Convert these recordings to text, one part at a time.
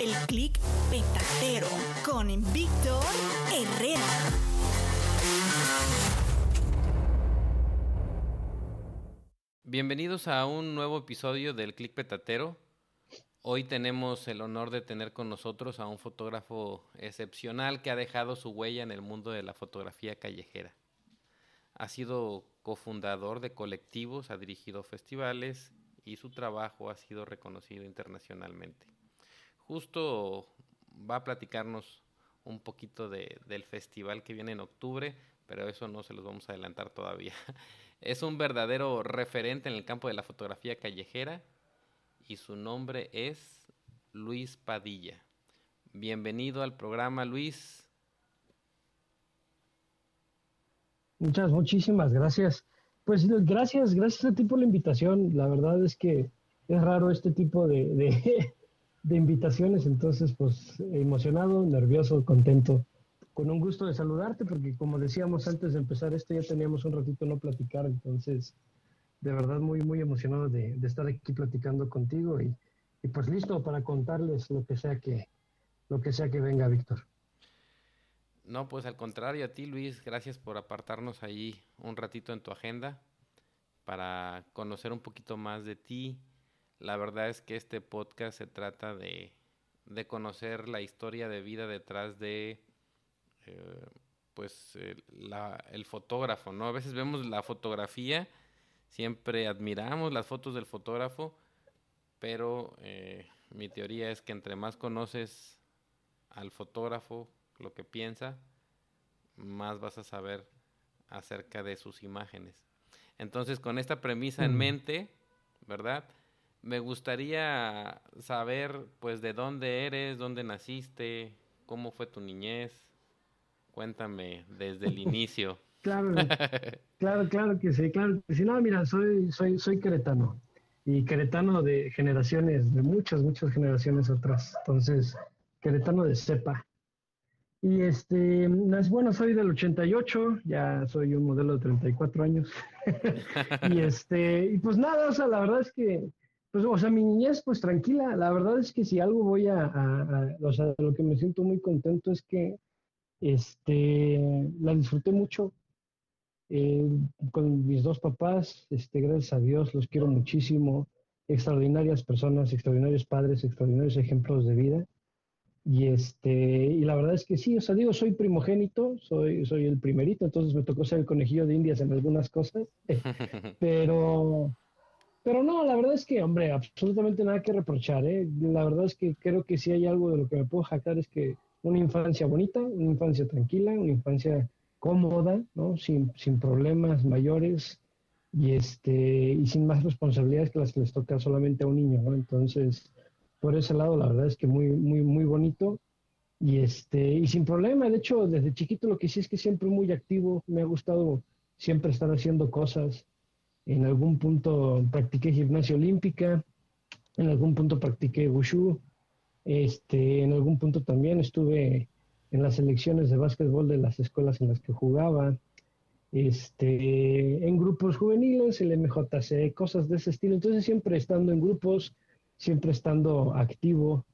El clic petatero con Víctor Herrera. Bienvenidos a un nuevo episodio del Click Petatero. Hoy tenemos el honor de tener con nosotros a un fotógrafo excepcional que ha dejado su huella en el mundo de la fotografía callejera. Ha sido cofundador de colectivos, ha dirigido festivales y su trabajo ha sido reconocido internacionalmente. Justo va a platicarnos un poquito de, del festival que viene en octubre, pero eso no se los vamos a adelantar todavía. Es un verdadero referente en el campo de la fotografía callejera y su nombre es Luis Padilla. Bienvenido al programa, Luis. Muchas, muchísimas gracias. Pues gracias, gracias a ti por la invitación. La verdad es que es raro este tipo de, de, de invitaciones, entonces pues emocionado, nervioso, contento con un gusto de saludarte, porque como decíamos antes de empezar esto, ya teníamos un ratito no platicar, entonces de verdad muy, muy emocionado de, de estar aquí platicando contigo y, y, pues listo para contarles lo que sea que, lo que sea que venga, Víctor. No, pues al contrario a ti, Luis, gracias por apartarnos ahí un ratito en tu agenda para conocer un poquito más de ti. La verdad es que este podcast se trata de, de conocer la historia de vida detrás de eh, pues eh, la, el fotógrafo, ¿no? A veces vemos la fotografía, siempre admiramos las fotos del fotógrafo, pero eh, mi teoría es que entre más conoces al fotógrafo, lo que piensa, más vas a saber acerca de sus imágenes. Entonces, con esta premisa en mente, ¿verdad? Me gustaría saber, pues, de dónde eres, dónde naciste, cómo fue tu niñez. Cuéntame desde el inicio. claro, claro, claro que sí, claro que sí. No, mira, soy, soy, soy queretano y queretano de generaciones, de muchas, muchas generaciones atrás. Entonces, queretano de cepa. Y este, bueno, soy del 88, ya soy un modelo de 34 años. y este, y pues nada, o sea, la verdad es que, pues, o sea, mi niñez, pues tranquila. La verdad es que si algo voy a, a, a o sea, lo que me siento muy contento es que este, la disfruté mucho eh, con mis dos papás, este, gracias a Dios, los quiero muchísimo, extraordinarias personas, extraordinarios padres, extraordinarios ejemplos de vida. Y este, y la verdad es que sí, o sea, digo, soy primogénito, soy, soy el primerito, entonces me tocó ser el conejillo de indias en algunas cosas, pero, pero no, la verdad es que, hombre, absolutamente nada que reprochar, ¿eh? La verdad es que creo que si hay algo de lo que me puedo jactar es que una infancia bonita, una infancia tranquila, una infancia cómoda, ¿no? sin, sin problemas mayores y, este, y sin más responsabilidades que las que les toca solamente a un niño. ¿no? Entonces, por ese lado, la verdad es que muy, muy, muy bonito. y este y sin problema. De hecho, desde chiquito lo que sí es que siempre muy activo. Me ha gustado siempre estar haciendo cosas. En algún punto practiqué gimnasia olímpica, en algún punto practiqué wushu, este, en algún punto también estuve en las selecciones de básquetbol de las escuelas en las que jugaba, este, en grupos juveniles, el MJC, cosas de ese estilo. Entonces siempre estando en grupos, siempre estando activo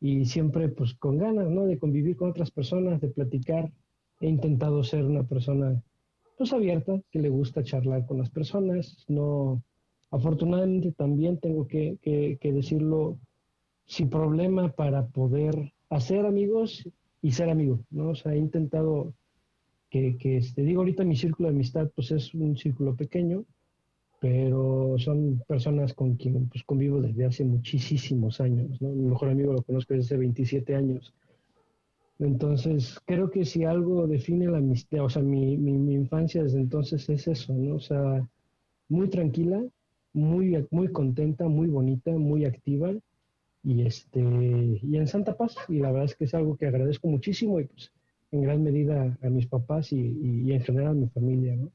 y siempre pues con ganas, ¿no? De convivir con otras personas, de platicar. He intentado ser una persona pues abierta, que le gusta charlar con las personas. No, afortunadamente también tengo que, que decirlo sin problema para poder hacer amigos y ser amigo, ¿no? O sea, he intentado que, que este, digo, ahorita mi círculo de amistad pues es un círculo pequeño, pero son personas con quien pues convivo desde hace muchísimos años, ¿no? Mi mejor amigo lo conozco desde hace 27 años. Entonces, creo que si algo define la amistad, o sea, mi, mi, infancia desde entonces es eso, ¿no? O sea, muy tranquila, muy, muy contenta, muy bonita, muy activa y este y en Santa Paz y la verdad es que es algo que agradezco muchísimo y pues en gran medida a mis papás y, y, en general a mi familia, ¿no?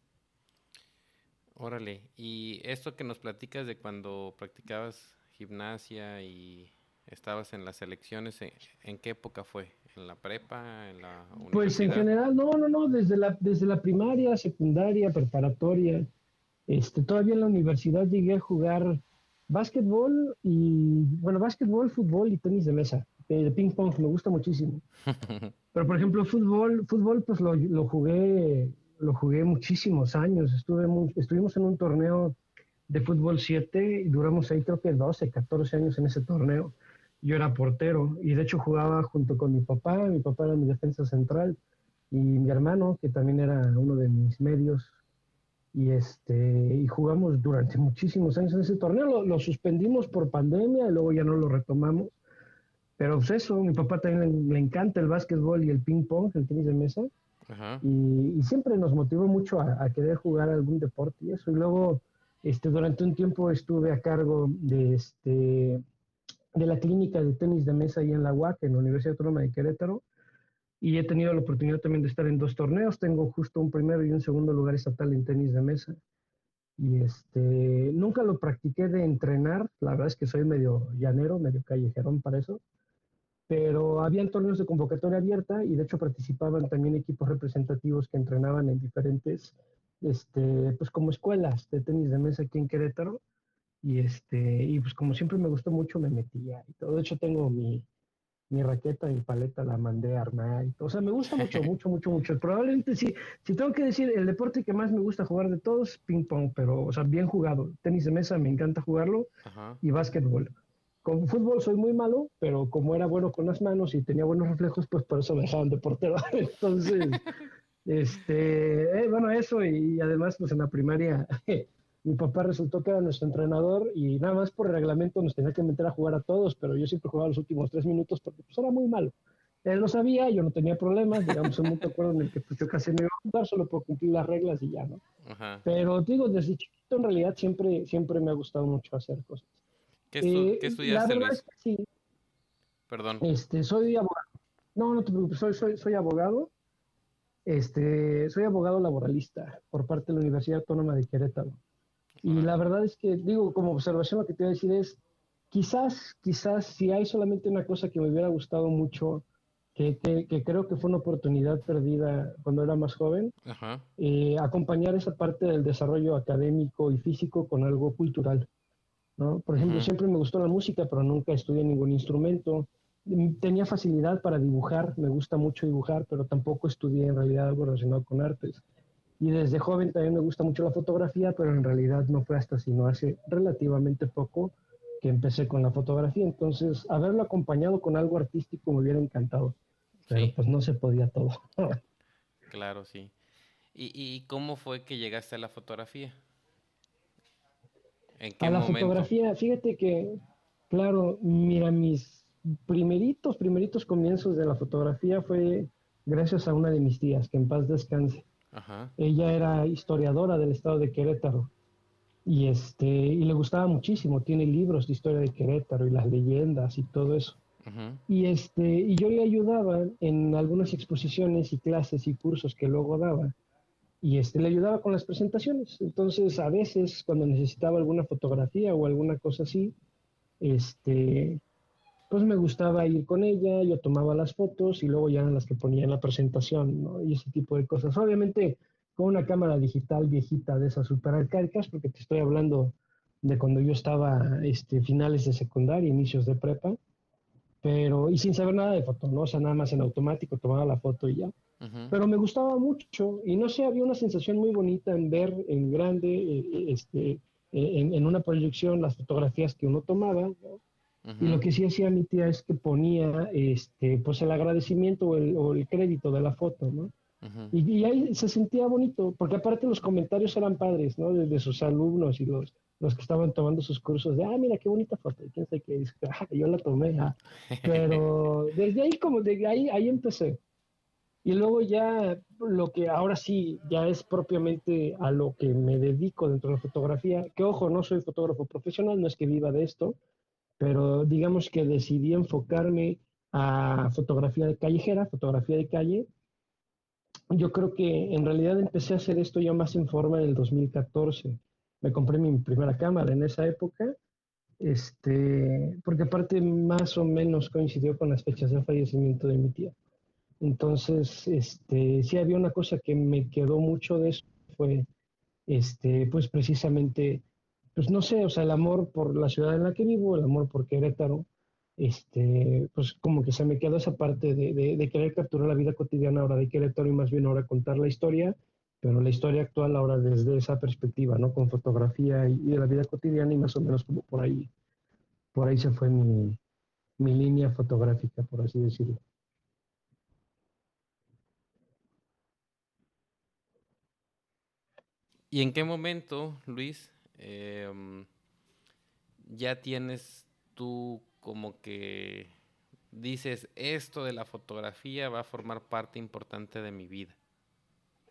Órale, y esto que nos platicas de cuando practicabas gimnasia y estabas en las elecciones, ¿en qué época fue? ¿En la prepa? ¿En la universidad? Pues en general, no, no, no, desde la, desde la primaria, secundaria, preparatoria, este, todavía en la universidad llegué a jugar básquetbol y, bueno, básquetbol, fútbol y tenis de mesa. El ping pong me gusta muchísimo. Pero, por ejemplo, fútbol, fútbol pues lo, lo jugué lo jugué muchísimos años. Estuve estuvimos en un torneo de fútbol 7 y duramos ahí creo que 12, 14 años en ese torneo. Yo era portero y de hecho jugaba junto con mi papá. Mi papá era mi defensa central y mi hermano, que también era uno de mis medios, y este y jugamos durante muchísimos años en ese torneo. Lo, suspendimos por pandemia y luego ya no lo retomamos. Pero pues eso, mi papá también le, encanta el básquetbol y el ping pong, el tenis de mesa. Y, siempre nos motivó mucho a, querer jugar algún deporte y eso. Y luego, este, durante un tiempo estuve a cargo de, este, de la clínica de tenis de mesa ahí en la UAC, en la Universidad Autónoma de Querétaro y he tenido la oportunidad también de estar en dos torneos. Tengo justo un primero y un segundo lugar estatal en tenis de mesa. Y este, nunca lo practiqué de entrenar. La verdad es que soy medio llanero, medio callejerón para eso. Pero habían torneos de convocatoria abierta y de hecho participaban también equipos representativos que entrenaban en diferentes, este, pues como escuelas de tenis de mesa aquí en Querétaro. Y este, y pues como siempre me gustó mucho, me metía y todo. De hecho tengo mi, mi raqueta, mi paleta la mandé a armar. Y todo. O sea, me gusta mucho, mucho, mucho, mucho. Probablemente sí, si tengo que decir, el deporte que más me gusta jugar de todos, ping pong, pero, o sea, bien jugado. Tenis de mesa me encanta jugarlo y básquetbol. Con fútbol soy muy malo, pero como era bueno con las manos y tenía buenos reflejos, pues por eso me dejaban de portero. Entonces, este, eh, bueno, eso y además, pues en la primaria mi papá resultó que era nuestro entrenador y nada más por reglamento nos tenía que meter a jugar a todos, pero yo siempre jugaba los últimos tres minutos porque pues era muy malo. Él lo sabía, yo no tenía problemas, digamos, un acuerdo en el que pues, yo casi no iba a jugar solo por cumplir las reglas y ya, ¿no? Pero digo, desde chiquito en realidad siempre, siempre me ha gustado mucho hacer cosas. ¿Qué, eh, estudiaste, la Luis? sí. Perdón. Este, soy abogado. No, no te preocupes, soy, soy, soy abogado. Este, soy abogado laboralista por parte de la Universidad Autónoma de Querétaro. Y la verdad es que, digo, como observación lo que te voy a decir es, quizás, quizás si hay solamente una cosa que me hubiera gustado mucho, que, que, creo que fue una oportunidad perdida cuando era más joven, eh, acompañar esa parte del desarrollo académico y físico con algo cultural. ¿no? Por ejemplo, siempre me gustó la música, pero nunca estudié ningún instrumento. Tenía facilidad para dibujar, me gusta mucho dibujar, pero tampoco estudié en realidad algo relacionado con artes. Y desde joven también me gusta mucho la fotografía, pero en realidad no fue hasta sino hace relativamente poco que empecé con la fotografía. Entonces, haberlo acompañado con algo artístico me hubiera encantado. Pero pues no se podía todo. claro, sí. ¿Y, ¿Y, cómo fue que llegaste a la fotografía? ¿En qué a la fotografía, fíjate que, claro, mira, mis primeritos, primeritos comienzos de la fotografía fue gracias a una de mis tías, que en paz descanse. Ella era historiadora del estado de Querétaro y este y le gustaba muchísimo, tiene libros de historia de Querétaro y las leyendas y todo eso. Y, este, y yo le ayudaba en algunas exposiciones y clases y cursos que luego daba. Y este, le ayudaba con las presentaciones. Entonces, a veces, cuando necesitaba alguna fotografía o alguna cosa así, este, pues me gustaba ir con ella, yo tomaba las fotos y luego ya eran las que ponía en la presentación, ¿no? Y ese tipo de cosas. Obviamente, con una cámara digital viejita de esas super arcaicas, porque te estoy hablando de cuando yo estaba este, finales de secundaria, inicios de prepa, pero y sin saber nada de foto, ¿no? O sea, nada más en automático tomaba la foto y ya. Pero me gustaba mucho y no sé, había una sensación muy bonita en ver en grande, eh, eh, este, eh, en, en, una proyección las fotografías que uno tomaba, ¿no? Y lo que sí hacía mi tía es que ponía este, pues el agradecimiento o el, o el crédito de la foto, ¿no? y, y, ahí se sentía bonito, porque aparte los comentarios eran padres, ¿no? De, de sus alumnos y los, los que estaban tomando sus cursos de, ah, mira qué bonita foto, y quién sabe qué, dice, ah, yo la tomé, ah". pero desde ahí como, desde ahí, ahí empecé. Y luego ya lo que ahora sí ya es propiamente a lo que me dedico dentro de la fotografía, que ojo, no soy fotógrafo profesional, no es que viva de esto, pero digamos que decidí enfocarme a fotografía de callejera, fotografía de calle. Yo creo que en realidad empecé a hacer esto ya más en forma en el 2014 me compré mi primera cámara en esa época, este, porque aparte más o menos coincidió con las fechas de fallecimiento de mi tía. Entonces, este, sí había una cosa que me quedó mucho de eso, fue, este, pues precisamente, pues no sé, o sea, el amor por la ciudad en la que vivo, el amor por Querétaro, este, pues como que se me quedó esa parte de, querer capturar la vida cotidiana ahora de Querétaro y más bien ahora contar la historia pero la historia actual ahora desde esa perspectiva, ¿no? Con fotografía y, de la vida cotidiana y más o menos como por ahí, por ahí se fue mi, mi línea fotográfica, por así decirlo. ¿Y en qué momento, Luis, em, ya tienes tú como que dices, esto de la fotografía va a formar parte importante de mi vida?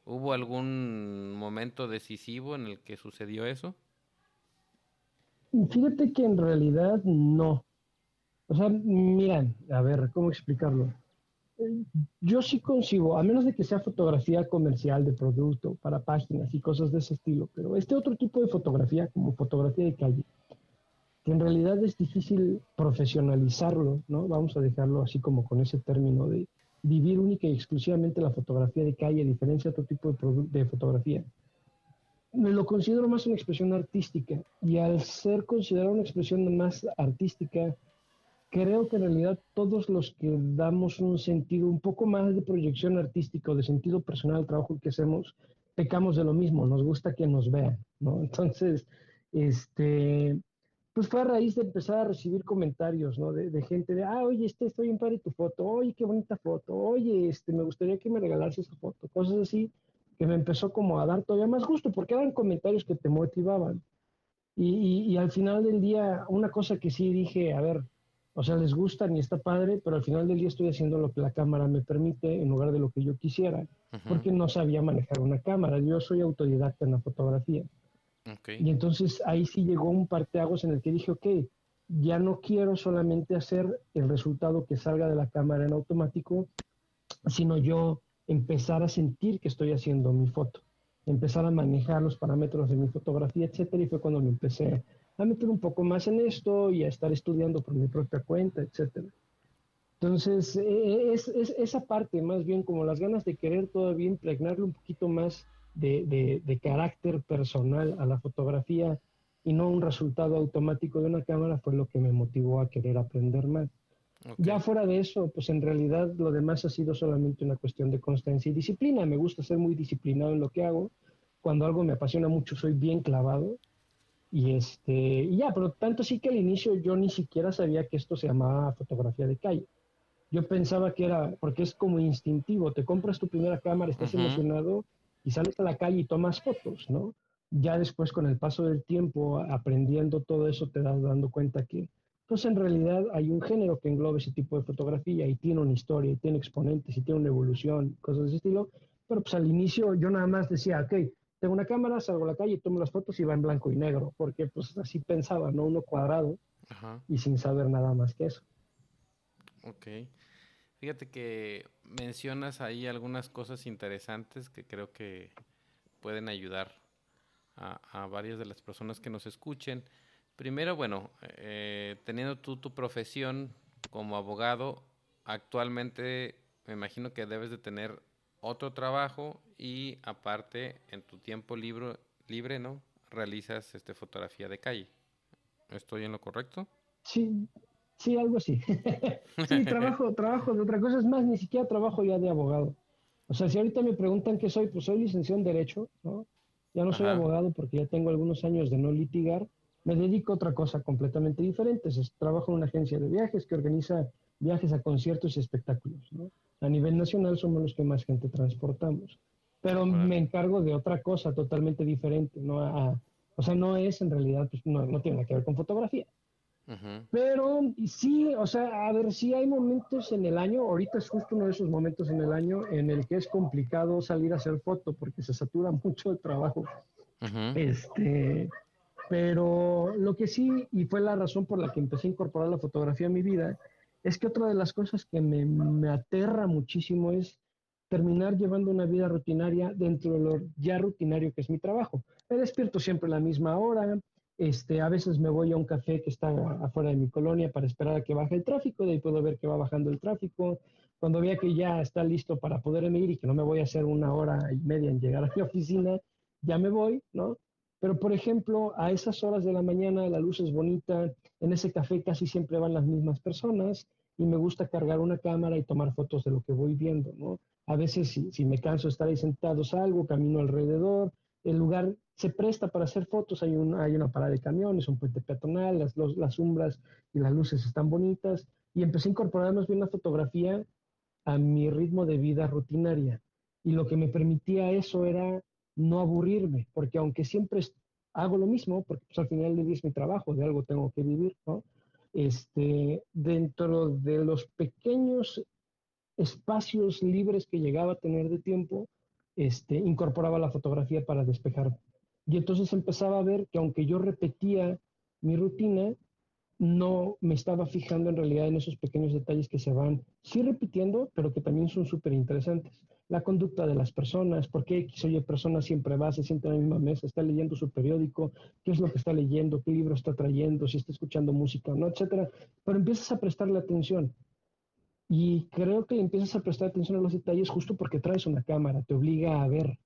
¿Hubo algún momento decisivo en el que sucedió eso? Fíjate que en realidad no. O sea, miran, a ver, ¿cómo explicarlo? Yo sí consigo, a menos de que sea fotografía comercial de producto para páginas y cosas de ese estilo, pero este otro tipo de fotografía, como fotografía de calle, que en realidad es difícil profesionalizarlo, ¿no? Vamos a dejarlo así como con ese término de vivir única y exclusivamente la fotografía de calle, a diferencia de otro tipo de, de fotografía. Me lo considero más una expresión artística y al ser considerado una expresión más artística, creo que en realidad todos los que damos un sentido un poco más de proyección artística o de sentido personal al trabajo que hacemos, pecamos de lo mismo, nos gusta que nos vean, ¿no? Entonces, este, pues fue a raíz de empezar a recibir comentarios, ¿no? De, gente de, ah, oye, este, estoy bien padre tu foto, oye, qué bonita foto, oye, este, me gustaría que me regalases esa foto, cosas así, que me empezó como a dar todavía más gusto, porque eran comentarios que te motivaban. Y, y, al final del día, una cosa que sí dije, a ver, o sea, les gusta ni está padre, pero al final del día estoy haciendo lo que la cámara me permite en lugar de lo que yo quisiera, porque no sabía manejar una cámara. Yo soy autodidacta en la fotografía. Y entonces ahí sí llegó un parteaguas en el que dije, ok, ya no quiero solamente hacer el resultado que salga de la cámara en automático, sino yo empezar a sentir que estoy haciendo mi foto, empezar a manejar los parámetros de mi fotografía, etcétera, y fue cuando me empecé a meter un poco más en esto y a estar estudiando por mi propia cuenta, etcétera. Entonces, e, es, es, esa parte, más bien como las ganas de querer todavía impregnarle un poquito más de, carácter personal a la fotografía y no un resultado automático de una cámara fue lo que me motivó a querer aprender más. Ya fuera de eso, pues en realidad lo demás ha sido solamente una cuestión de constancia y disciplina. Me gusta ser muy disciplinado en lo que hago. Cuando algo me apasiona mucho, soy bien clavado. Y este, y ya, pero tanto sí que al inicio yo ni siquiera sabía que esto se llamaba fotografía de calle. Yo pensaba que era, porque es como instintivo, te compras tu primera cámara, estás emocionado y sales a la calle y tomas fotos, ¿no? Ya después con el paso del tiempo, aprendiendo todo eso, te das dando cuenta que, pues en realidad hay un género que engloba ese tipo de fotografía y tiene una historia, y tiene exponentes, y tiene una evolución, cosas de ese estilo. Pero pues al inicio yo nada más decía, ok, tengo una cámara, salgo a la calle, tomo las fotos y va en blanco y negro, porque pues así pensaba, ¿no? Uno cuadrado y sin saber nada más que eso. Ok. Fíjate que mencionas ahí algunas cosas interesantes que creo que pueden ayudar a, varias de las personas que nos escuchen. Primero, bueno, eh, teniendo tú tu profesión como abogado, actualmente me imagino que debes de tener otro trabajo y aparte en tu tiempo libre, libre ¿no? Realizas este, fotografía de calle. ¿Estoy en lo correcto? Sí, sí, algo así. sí, trabajo, trabajo de otra cosa, es más, ni siquiera trabajo ya de abogado. O sea, si ahorita me preguntan qué soy, pues soy licenciado en Derecho, ¿no? Ya no soy abogado porque ya tengo algunos años de no litigar. Me dedico a otra cosa completamente diferente. trabajo en una agencia de viajes que organiza viajes a conciertos y espectáculos. A nivel nacional somos los que más gente transportamos. Pero me encargo de otra cosa totalmente diferente. ¿no? o sea, no es en realidad, pues, no, no tiene nada que ver con fotografía. Pero sí, o sea, a ver, sí hay momentos en el año, ahorita es justo uno de esos momentos en el año en el que es complicado salir a hacer foto porque se satura mucho el trabajo. Este, pero lo que sí, y fue la razón por la que empecé a incorporar la fotografía a mi vida, es que otra de las cosas que me, me aterra muchísimo es terminar llevando una vida rutinaria dentro de lo ya rutinario que es mi trabajo. Me despierto siempre a la misma hora, este, a veces me voy a un café que está afuera de mi colonia para esperar a que baje el tráfico, de ahí puedo ver que va bajando el tráfico. Cuando vea que ya está listo para poderme ir y que no me voy a hacer una hora y media en llegar a mi oficina, ya me voy, ¿no? Pero, por ejemplo, a esas horas de la mañana la luz es bonita, en ese café casi siempre van las mismas personas y me gusta cargar una cámara y tomar fotos de lo que voy viendo, ¿no? A veces, si, si me canso de estar ahí sentado, salgo, camino alrededor, el lugar se presta para hacer fotos, hay, un, hay una parada de camiones, un puente peatonal, las, las sombras y las luces están bonitas, y empecé a incorporar más bien la fotografía a mi ritmo de vida rutinaria. Y lo que me permitía eso era no aburrirme, porque aunque siempre hago lo mismo, porque pues, al final del día es mi trabajo, de algo tengo que vivir. Este, dentro de los pequeños espacios libres que llegaba a tener de tiempo, este, incorporaba la fotografía para despejar. Y entonces empezaba a ver que aunque yo repetía mi rutina, no me estaba fijando en realidad en esos pequeños detalles que se van, sí repitiendo, pero que también son súper interesantes. La conducta de las personas, por qué X oye persona siempre va, se siente en la misma mesa, está leyendo su periódico, qué es lo que está leyendo, qué libro está trayendo, si está escuchando música o no, etcétera. Pero empiezas a prestarle atención. Y creo que empiezas a prestar atención a los detalles justo porque traes una cámara, te obliga a ver,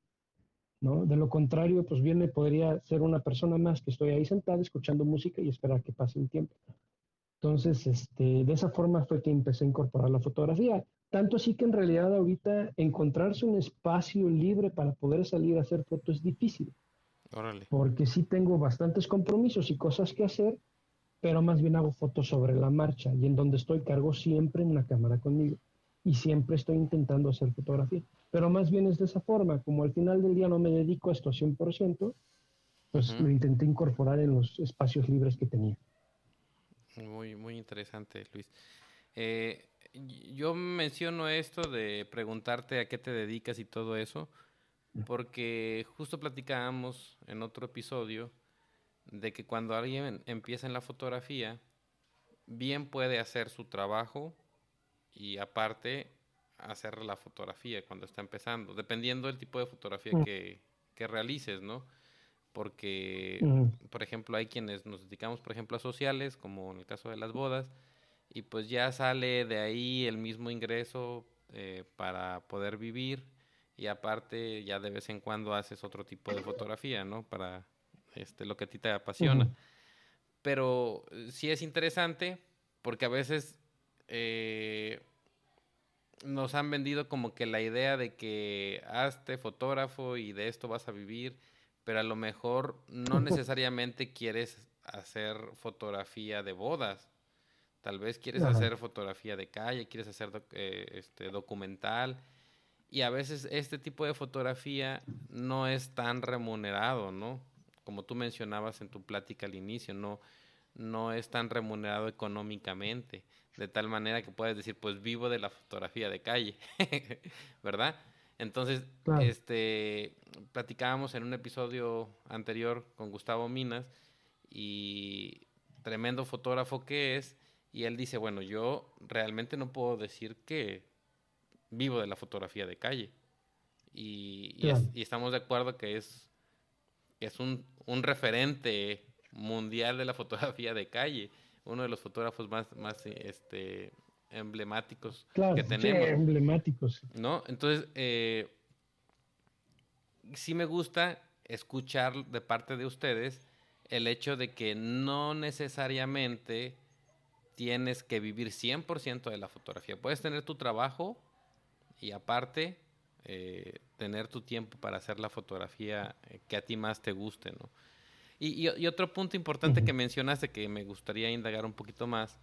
¿no? De lo contrario, pues bien me podría ser una persona más que estoy ahí sentada escuchando música y esperar que pase el tiempo. Entonces, este, de esa forma fue que empecé a incorporar la fotografía. Tanto así que en realidad ahorita encontrarse un espacio libre para poder salir a hacer fotos es difícil. Órale. Porque sí tengo bastantes compromisos y cosas que hacer pero más bien hago fotos sobre la marcha y en donde estoy cargo siempre una cámara conmigo y siempre estoy intentando hacer fotografía. Pero más bien es de esa forma, como al final del día no me dedico a esto 100%, pues lo intenté incorporar en los espacios libres que tenía. Muy, muy interesante, Luis. Eh, yo menciono esto de preguntarte a qué te dedicas y todo eso, porque justo platicábamos en otro episodio de que cuando alguien empieza en la fotografía, bien puede hacer su trabajo y aparte hacer la fotografía cuando está empezando, dependiendo del tipo de fotografía mm. que, que, realices, ¿no? Porque, mm. por ejemplo, hay quienes nos dedicamos, por ejemplo, a sociales, como en el caso de las bodas, y pues ya sale de ahí el mismo ingreso eh, para poder vivir y aparte ya de vez en cuando haces otro tipo de fotografía, ¿no? Para este, lo que a ti te apasiona. Pero eh, sí es interesante porque a veces eh, nos han vendido como que la idea de que hazte fotógrafo y de esto vas a vivir, pero a lo mejor no necesariamente quieres hacer fotografía de bodas. Tal vez quieres hacer fotografía de calle, quieres hacer eh, este, documental. Y a veces este tipo de fotografía no es tan remunerado, ¿no? como tú mencionabas en tu plática al inicio, no, no es tan remunerado económicamente, de tal manera que puedes decir, pues vivo de la fotografía de calle, ¿verdad? Entonces, este, platicábamos en un episodio anterior con Gustavo Minas y tremendo fotógrafo que es, Y él dice, bueno, yo realmente no puedo decir que vivo de la fotografía de calle. Y, estamos de acuerdo que es, es un, referente mundial de la fotografía de calle, uno de los fotógrafos más, más este, emblemáticos que tenemos. Sí, emblemáticos. ¿No? Entonces, eh, sí me gusta escuchar de parte de ustedes el hecho de que no necesariamente tienes que vivir 100% de la fotografía. Puedes tener tu trabajo y aparte eh, tener tu tiempo para hacer la fotografía eh, que a ti más te guste, ¿no? Y, otro punto importante que mencionaste que me gustaría indagar un poquito más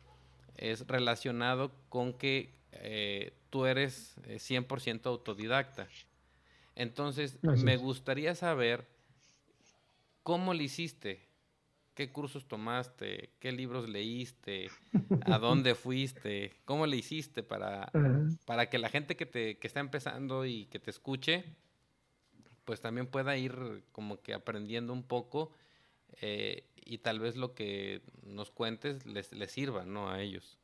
es relacionado con que eh, tú eres 100% autodidacta. Entonces, me gustaría saber cómo lo hiciste, qué cursos tomaste, qué libros leíste, a dónde fuiste, cómo le hiciste para, para que la gente que, te, que está empezando y que te escuche, pues también pueda ir como que aprendiendo un poco eh, y tal vez lo que nos cuentes les, les sirva, ¿no? A ellos.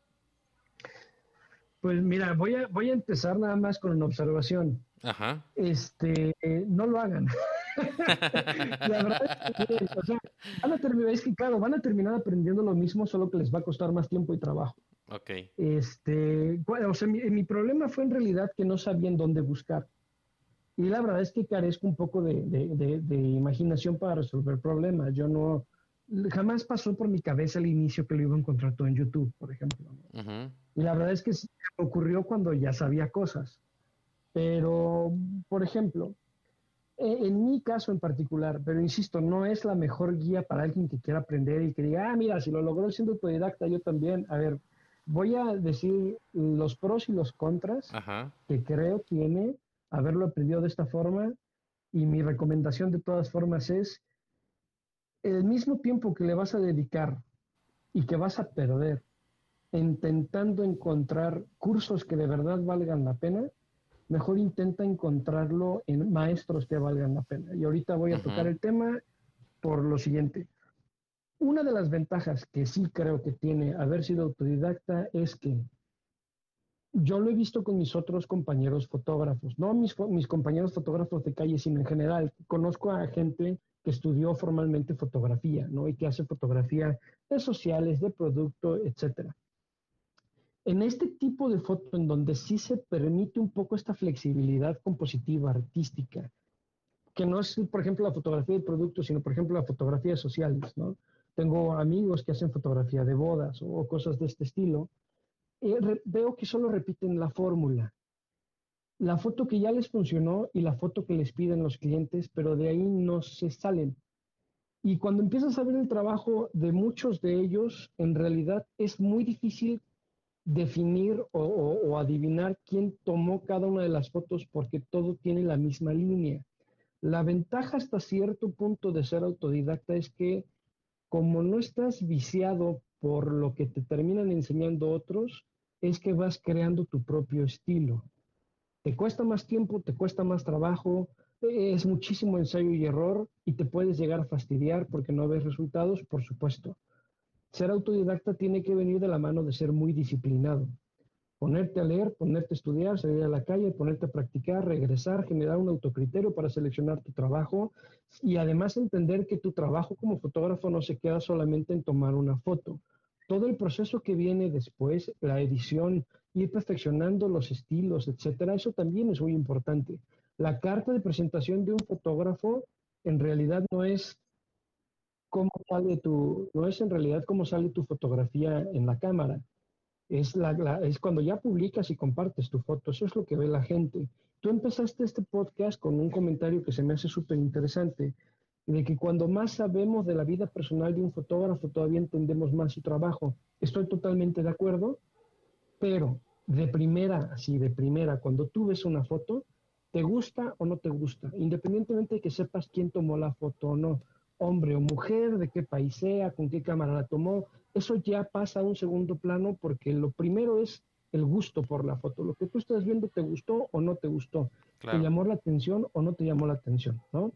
Pues mira, voy a, voy a empezar nada más con una observación. Ajá. Este, no lo hagan. la verdad es que, o sea, van a terminar, es que claro, van a terminar aprendiendo lo mismo, solo que les va a costar más tiempo y trabajo. Ok. Este, o sea, mi, mi problema fue en realidad que no sabían dónde buscar. Y la verdad es que carezco un poco de, de, de imaginación para resolver problemas. Yo no, jamás pasó por mi cabeza al inicio que lo iba a encontrar todo en YouTube, por ejemplo. Y la verdad es que ocurrió cuando ya sabía cosas. Pero, por ejemplo, en mi caso en particular, pero insisto, no es la mejor guía para alguien que quiera aprender y que diga, ah, mira, si lo logró siendo autodidacta, yo también. A ver, voy a decir los pros y los contras que creo tiene haberlo aprendido de esta forma. Y mi recomendación de todas formas es, el mismo tiempo que le vas a dedicar y que vas a perder intentando encontrar cursos que de verdad valgan la pena, mejor intenta encontrarlo en maestros que valgan la pena. Y ahorita voy a tocar el tema por lo siguiente. Una de las ventajas que sí creo que tiene haber sido autodidacta es que yo lo he visto con mis otros compañeros fotógrafos, no mis, mis compañeros fotógrafos de calle, sino en general. Conozco a gente que estudió formalmente fotografía, ¿no? Y que hace fotografía de sociales, de producto, etcétera. En este tipo de foto, en donde sí se permite un poco esta flexibilidad compositiva, artística, que no es, por ejemplo, la fotografía de producto, sino, por ejemplo, la fotografía de sociales, ¿no? Tengo amigos que hacen fotografía de bodas o cosas de este estilo. Eh, veo que solo repiten la fórmula la foto que ya les funcionó y la foto que les piden los clientes, pero de ahí no se salen. Y cuando empiezas a ver el trabajo de muchos de ellos, en realidad es muy difícil definir o, adivinar quién tomó cada una de las fotos porque todo tiene la misma línea. La ventaja hasta cierto punto de ser autodidacta es que como no estás viciado por lo que te terminan enseñando otros, es que vas creando tu propio estilo. Te cuesta más tiempo, te cuesta más trabajo, es muchísimo ensayo y error y te puedes llegar a fastidiar porque no ves resultados, por supuesto. Ser autodidacta tiene que venir de la mano de ser muy disciplinado. Ponerte a leer, ponerte a estudiar, salir a la calle, ponerte a practicar, regresar, generar un autocriterio para seleccionar tu trabajo y además entender que tu trabajo como fotógrafo no se queda solamente en tomar una foto todo el proceso que viene después, la edición, ir perfeccionando los estilos, etcétera, eso también es muy importante. La carta de presentación de un fotógrafo en realidad no es cómo sale tu, no es en realidad cómo sale tu fotografía en la cámara. Es, la, es cuando ya publicas y compartes tu foto, eso es lo que ve la gente. Tú empezaste este podcast con un comentario que se me hace súper interesante de que cuando más sabemos de la vida personal de un fotógrafo, todavía entendemos más su trabajo. Estoy totalmente de acuerdo, pero de primera, así de primera, cuando tú ves una foto, ¿te gusta o no te gusta? Independientemente de que sepas quién tomó la foto o no, hombre o mujer, de qué país sea, con qué cámara la tomó, eso ya pasa a un segundo plano porque lo primero es el gusto por la foto. Lo que tú estás viendo, ¿te gustó o no te gustó? ¿Te llamó la atención o no te llamó la atención? ¿no?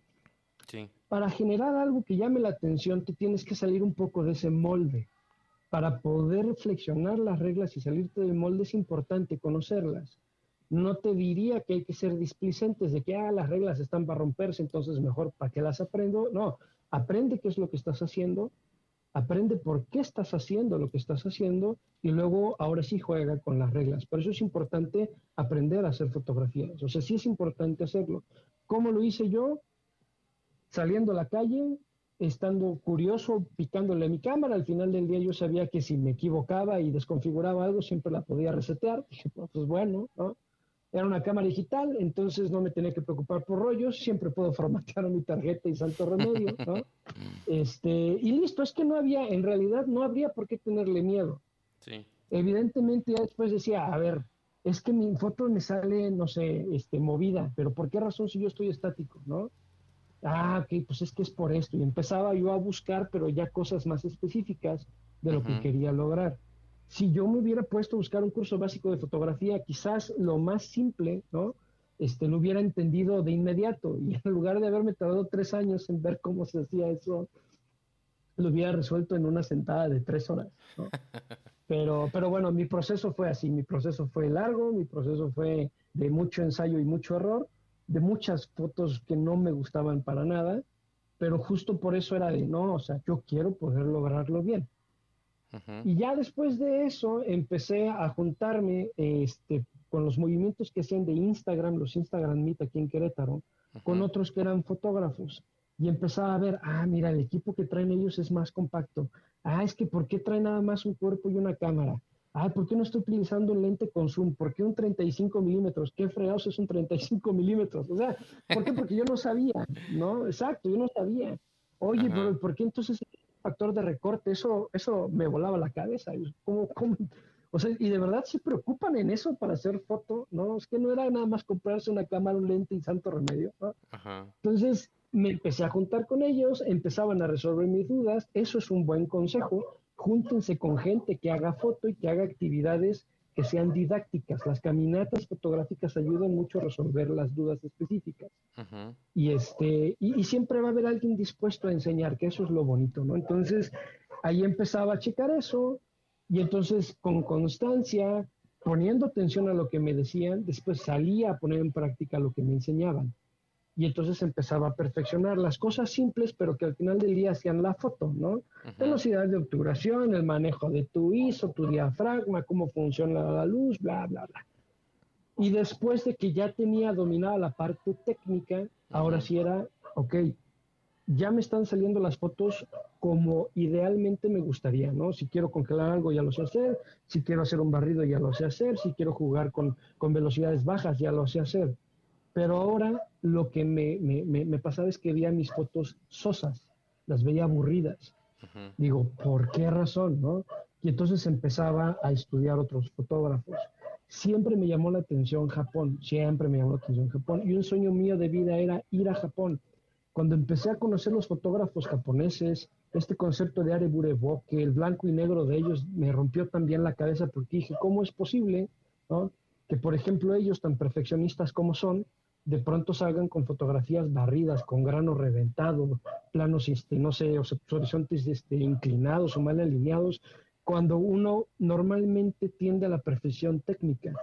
Para generar algo que llame la atención, tú tienes que salir un poco de ese molde. para poder flexionar las reglas y salirte del molde es importante conocerlas. No te diría que hay que ser displicentes de que ah, las reglas están para romperse, entonces mejor para qué las aprendo. No, aprende qué es lo que estás haciendo, aprende por qué estás haciendo lo que estás haciendo y luego ahora sí juega con las reglas. Por eso es importante aprender a hacer fotografías. O sea, sí es importante hacerlo. ¿Cómo lo hice yo? Saliendo a la calle, estando curioso, picándole a mi cámara. Al final del día yo sabía que si me equivocaba y desconfiguraba algo, siempre la podía resetear. Dije, pues bueno, ¿no? Era una cámara digital, entonces no me tenía que preocupar por rollos, siempre puedo formatear mi tarjeta y salto remedio, ¿no? Este, y listo, es que no había, en realidad no habría por qué tenerle miedo. Sí. Evidentemente ya después decía, a ver, es que mi foto me sale, no sé, este, movida, pero ¿por qué razón si yo estoy estático, no? Ah, ok, pues es que es por esto. Y empezaba yo a buscar, pero ya cosas más específicas de lo que quería lograr. Si yo me hubiera puesto a buscar un curso básico de fotografía, quizás lo más simple, ¿no? Este, lo hubiera entendido de inmediato. Y en lugar de haberme tardado tres años en ver cómo se hacía eso, lo hubiera resuelto en una sentada de tres horas. ¿no? Pero, pero bueno, mi proceso fue así. Mi proceso fue largo, mi proceso fue de mucho ensayo y mucho error de muchas fotos que no me gustaban para nada, pero justo por eso era de, no, o sea, yo quiero poder lograrlo bien. Y ya después de eso empecé a juntarme este, con los movimientos que hacían de Instagram, los Instagram Meet aquí en Querétaro, con otros que eran fotógrafos. Y empezaba a ver, ah, mira, el equipo que traen ellos es más compacto. Ah, es que ¿por qué traen nada más un cuerpo y una cámara? Ah, ¿por qué no estoy utilizando un lente con zoom? ¿Por qué un 35 milímetros? ¿Qué fregados es un 35 milímetros? O sea, ¿por qué? Porque yo no sabía, ¿no? Exacto, yo no sabía. Oye, pero ¿por qué entonces factor de recorte? Eso, eso me volaba la cabeza. ¿Cómo, cómo? O sea, y de verdad se preocupan en eso para hacer foto, ¿no? Es que no era nada más comprarse una cámara, un lente y santo remedio, ¿no? Entonces me empecé a juntar con ellos, empezaban a resolver mis dudas. Eso es un buen consejo júntense con gente que haga foto y que haga actividades que sean didácticas. Las caminatas fotográficas ayudan mucho a resolver las dudas específicas. Y este, y, siempre va a haber alguien dispuesto a enseñar, que eso es lo bonito, ¿no? Entonces, ahí empezaba a checar eso, y entonces con constancia, poniendo atención a lo que me decían, después salía a poner en práctica lo que me enseñaban y entonces empezaba a perfeccionar las cosas simples, pero que al final del día hacían la foto, ¿no? Velocidad de obturación, el manejo de tu ISO, tu diafragma, cómo funciona la luz, bla, bla, bla. Y después de que ya tenía dominada la parte técnica, ahora sí era, ok, ya me están saliendo las fotos como idealmente me gustaría, ¿no? Si quiero congelar algo ya lo sé hacer, si quiero hacer un barrido ya lo sé hacer, si quiero jugar con, con velocidades bajas ya lo sé hacer. Pero ahora lo que me, me, pasaba es que veía mis fotos sosas, las veía aburridas. Digo, ¿por qué razón? ¿no? Y entonces empezaba a estudiar otros fotógrafos. Siempre me llamó la atención Japón, siempre me llamó la atención Japón. Y un sueño mío de vida era ir a Japón. Cuando empecé a conocer los fotógrafos japoneses, este concepto de Areburevo, que el blanco y negro de ellos me rompió también la cabeza porque dije, ¿cómo es posible ¿no? que, por ejemplo, ellos tan perfeccionistas como son, de pronto salgan con fotografías barridas, con grano reventado, planos, este, no sé, horizontes este, inclinados o mal alineados, cuando uno normalmente tiende a la perfección técnica.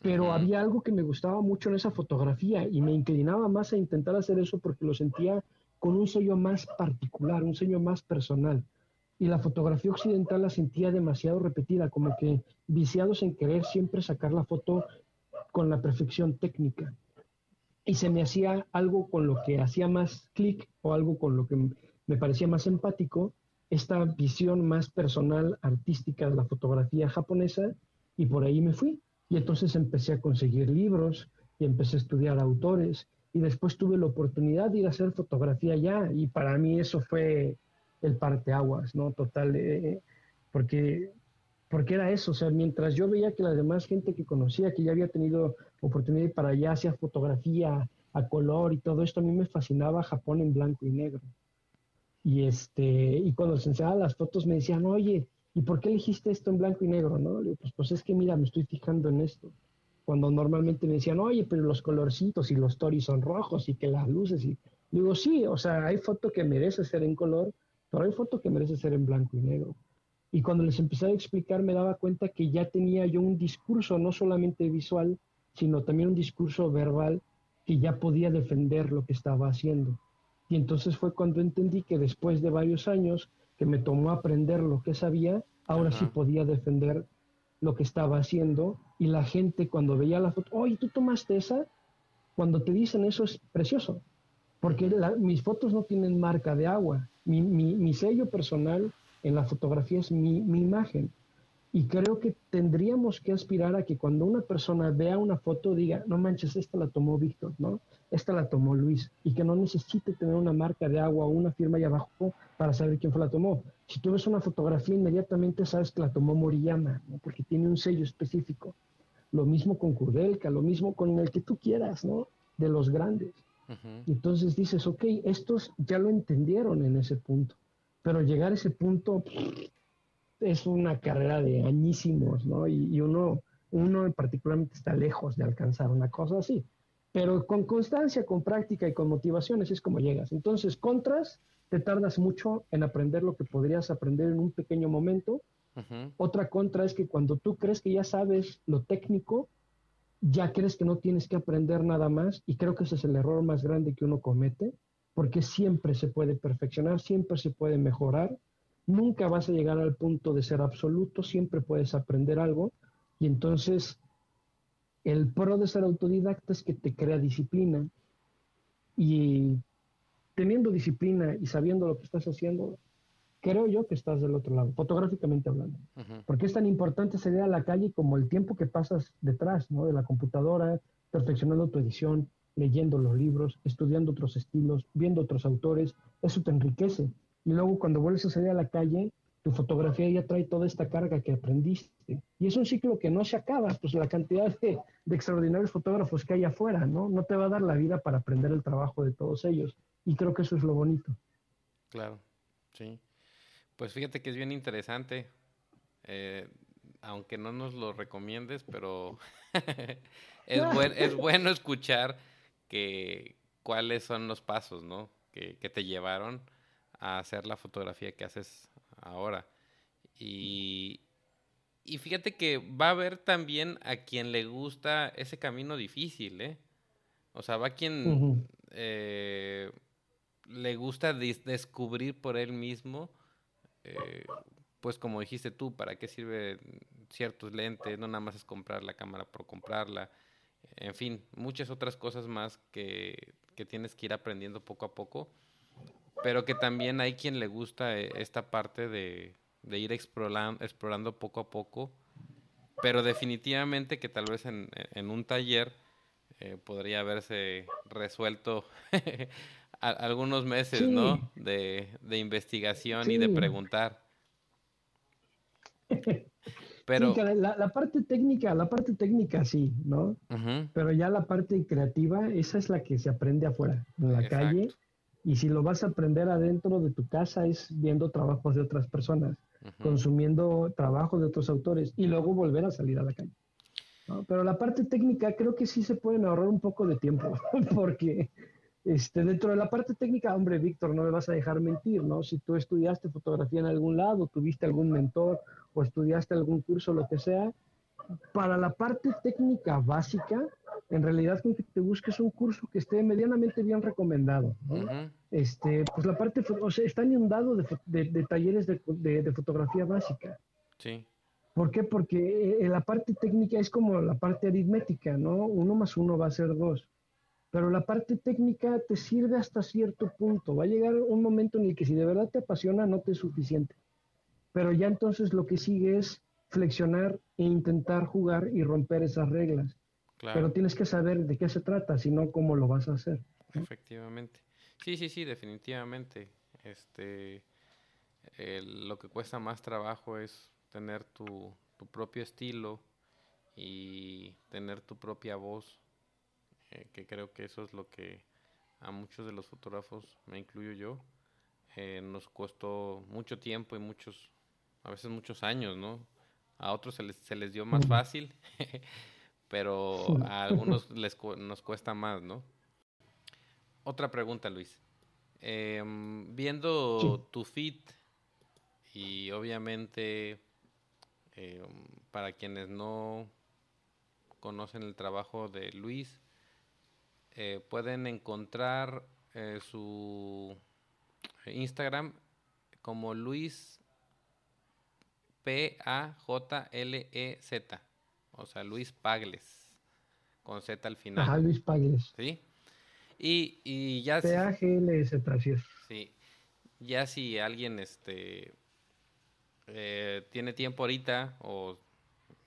Pero había algo que me gustaba mucho en esa fotografía y me inclinaba más a intentar hacer eso porque lo sentía con un sello más particular, un sello más personal. Y la fotografía occidental la sentía demasiado repetida, como que viciados en querer siempre sacar la foto con la perfección técnica y se me hacía algo con lo que hacía más clic o algo con lo que me parecía más empático, esta visión más personal, artística de la fotografía japonesa, y por ahí me fui. Y entonces empecé a conseguir libros y empecé a estudiar autores, y después tuve la oportunidad de ir a hacer fotografía allá, y para mí eso fue el parteaguas, ¿no? Total, eh, porque porque era eso, o sea, mientras yo veía que la demás gente que conocía, que ya había tenido oportunidad para allá, hacía fotografía a color y todo esto, a mí me fascinaba Japón en blanco y negro. Y este, y cuando les enseñaba las fotos me decían, oye, ¿y por qué elegiste esto en blanco y negro? ¿no? pues, pues es que mira, me estoy fijando en esto. Cuando normalmente me decían, oye, pero los colorcitos y los toris son rojos y que las luces y digo, sí, o sea, hay foto que merece ser en color, pero hay foto que merece ser en blanco y negro. Y cuando les empecé a explicar me daba cuenta que ya tenía yo un discurso, no solamente visual, sino también un discurso verbal que ya podía defender lo que estaba haciendo. Y entonces fue cuando entendí que después de varios años que me tomó aprender lo que sabía, ahora sí podía defender lo que estaba haciendo y la gente cuando veía la foto, oye, ¿tú tomaste esa? Cuando te dicen eso es precioso, porque mis fotos no tienen marca de agua, mi, mi, sello personal en la fotografía es mi, mi imagen. Y creo que tendríamos que aspirar a que cuando una persona vea una foto diga, no manches, esta la tomó Víctor, ¿no? Esta la tomó Luis. Y que no necesite tener una marca de agua o una firma ahí abajo para saber quién fue la tomó. Si tú ves una fotografía, inmediatamente sabes que la tomó Moriyama, ¿no? Porque tiene un sello específico. Lo mismo con Kurdelka, lo mismo con el que tú quieras, ¿no? De los grandes. Entonces dices, ok, estos ya lo entendieron en ese punto. Pero llegar a ese punto es una carrera de añísimos, ¿no? Y, uno, uno particularmente está lejos de alcanzar una cosa así. Pero con constancia, con práctica y con motivaciones es como llegas. Entonces, contras, te tardas mucho en aprender lo que podrías aprender en un pequeño momento. Otra contra es que cuando tú crees que ya sabes lo técnico, ya crees que no tienes que aprender nada más. Y creo que ese es el error más grande que uno comete, porque siempre se puede perfeccionar, siempre se puede mejorar nunca vas a llegar al punto de ser absoluto, siempre puedes aprender algo y entonces el pro de ser autodidacta es que te crea disciplina y teniendo disciplina y sabiendo lo que estás haciendo, creo yo que estás del otro lado, fotográficamente hablando. Porque es tan importante salir a la calle como el tiempo que pasas detrás ¿no? de la computadora, perfeccionando tu edición, leyendo los libros, estudiando otros estilos, viendo otros autores, eso te enriquece. Y luego cuando vuelves a salir a la calle, tu fotografía ya trae toda esta carga que aprendiste. Y es un ciclo que no se acaba, pues la cantidad de, extraordinarios fotógrafos que hay afuera, ¿no? No te va a dar la vida para aprender el trabajo de todos ellos. Y creo que eso es lo bonito. Claro, sí. Pues fíjate que es bien interesante, eh, aunque no nos lo recomiendes, pero es, es bueno escuchar que cuáles son los pasos, ¿no? Que, que te llevaron a hacer la fotografía que haces ahora. Y, y fíjate que va a haber también a quien le gusta ese camino difícil, ¿eh? O sea, va a quien eh, le gusta descubrir por él mismo, eh, pues como dijiste tú, para qué sirve ciertos lentes, no nada más es comprar la cámara por comprarla, en fin, muchas otras cosas más que, que tienes que ir aprendiendo poco a poco pero que también hay quien le gusta eh, esta parte de, ir explorando, explorando poco a poco, pero definitivamente que tal vez en, un taller eh, podría haberse resuelto algunos meses, ¿no? De, investigación y de preguntar. Pero la, parte técnica, la parte técnica sí, ¿no? Pero ya la parte creativa, esa es la que se aprende afuera, en la calle y si lo vas a aprender adentro de tu casa es viendo trabajos de otras personas, consumiendo trabajo de otros autores y luego volver a salir a la calle. Pero la parte técnica creo que sí se pueden ahorrar un poco de tiempo, porque este, dentro de la parte técnica, hombre, Víctor, no me vas a dejar mentir, ¿no? Si tú estudiaste fotografía en algún lado, tuviste algún mentor o estudiaste algún curso, lo que sea, para la parte técnica básica, en realidad con que te busques un curso que esté medianamente bien recomendado. este, pues la parte, o sea, está inundado de, talleres de, fotografía básica. Sí. ¿Por qué? Porque eh, la parte técnica es como la parte aritmética, ¿no? Uno más uno va a ser dos. Pero la parte técnica te sirve hasta cierto punto. Va a llegar un momento en el que si de verdad te apasiona, no te es suficiente. Pero ya entonces lo que sigue es flexionar e intentar jugar y romper esas reglas. Pero tienes que saber de qué se trata, si no, cómo lo vas a hacer. Efectivamente. Sí, sí, sí, definitivamente. Este, lo que cuesta más trabajo es tener tu, tu, propio estilo y tener tu propia voz, eh, que creo que eso es lo que a muchos de los fotógrafos, me incluyo yo, eh, nos costó mucho tiempo y muchos, a veces muchos años, ¿no? A otros se les, se les dio más fácil. pero a algunos les nos cuesta más, ¿no? Otra pregunta, Luis. Em, viendo tu feed y obviamente eh, para quienes no conocen el trabajo de Luis, eh, pueden encontrar eh, su Instagram como Luis P-A-J-L-E-Z, o sea, Luis Pagles, con Z al final. Ajá, Luis Pagles. ¿Sí? Y, y ya... P-A-G-L-E-Z, sí. Sí. Ya si alguien este, eh, tiene tiempo ahorita o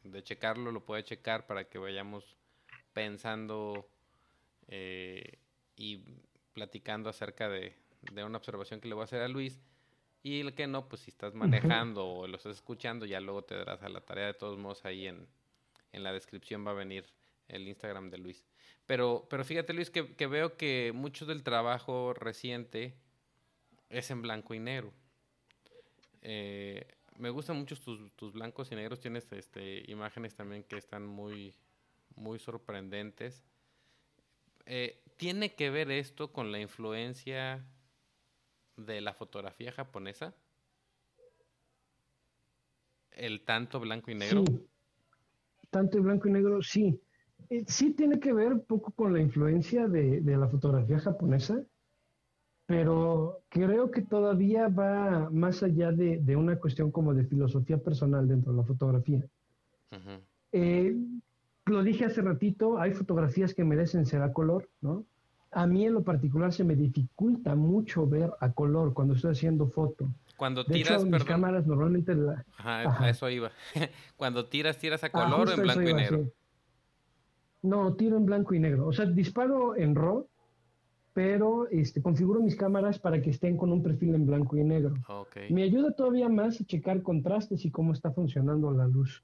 de checarlo, lo puede checar para que vayamos pensando eh, y platicando acerca de, una observación que le voy a hacer a Luis. Y el que no, pues si estás manejando o lo estás escuchando, ya luego te darás a la tarea. De todos modos, ahí en, en la descripción va a venir el Instagram de Luis. Pero, pero fíjate, Luis, que, que veo que mucho del trabajo reciente es en blanco y negro. Eh, me gustan mucho tus, tus, blancos y negros. Tienes este, imágenes también que están muy, muy sorprendentes. Eh, ¿Tiene que ver esto con la influencia de la fotografía japonesa? ¿El tanto blanco y negro? Sí. Tanto blanco y negro, sí. Eh, sí tiene que ver un poco con la influencia de, de la fotografía japonesa pero creo que todavía va más allá de, una cuestión como de filosofía personal dentro de la fotografía. Eh, lo dije hace ratito, hay fotografías que merecen ser a color, ¿no? A mí en lo particular se me dificulta mucho ver a color cuando estoy haciendo foto. Cuando tiras, mis cámaras normalmente la... Ajá, a eso iba. cuando tiras, tiras a ah, color o en blanco y negro. No, tiro en blanco y negro. O sea, disparo en RAW pero este, configuro mis cámaras para que estén con un perfil en blanco y negro. Me ayuda todavía más a checar contrastes y cómo está funcionando la luz.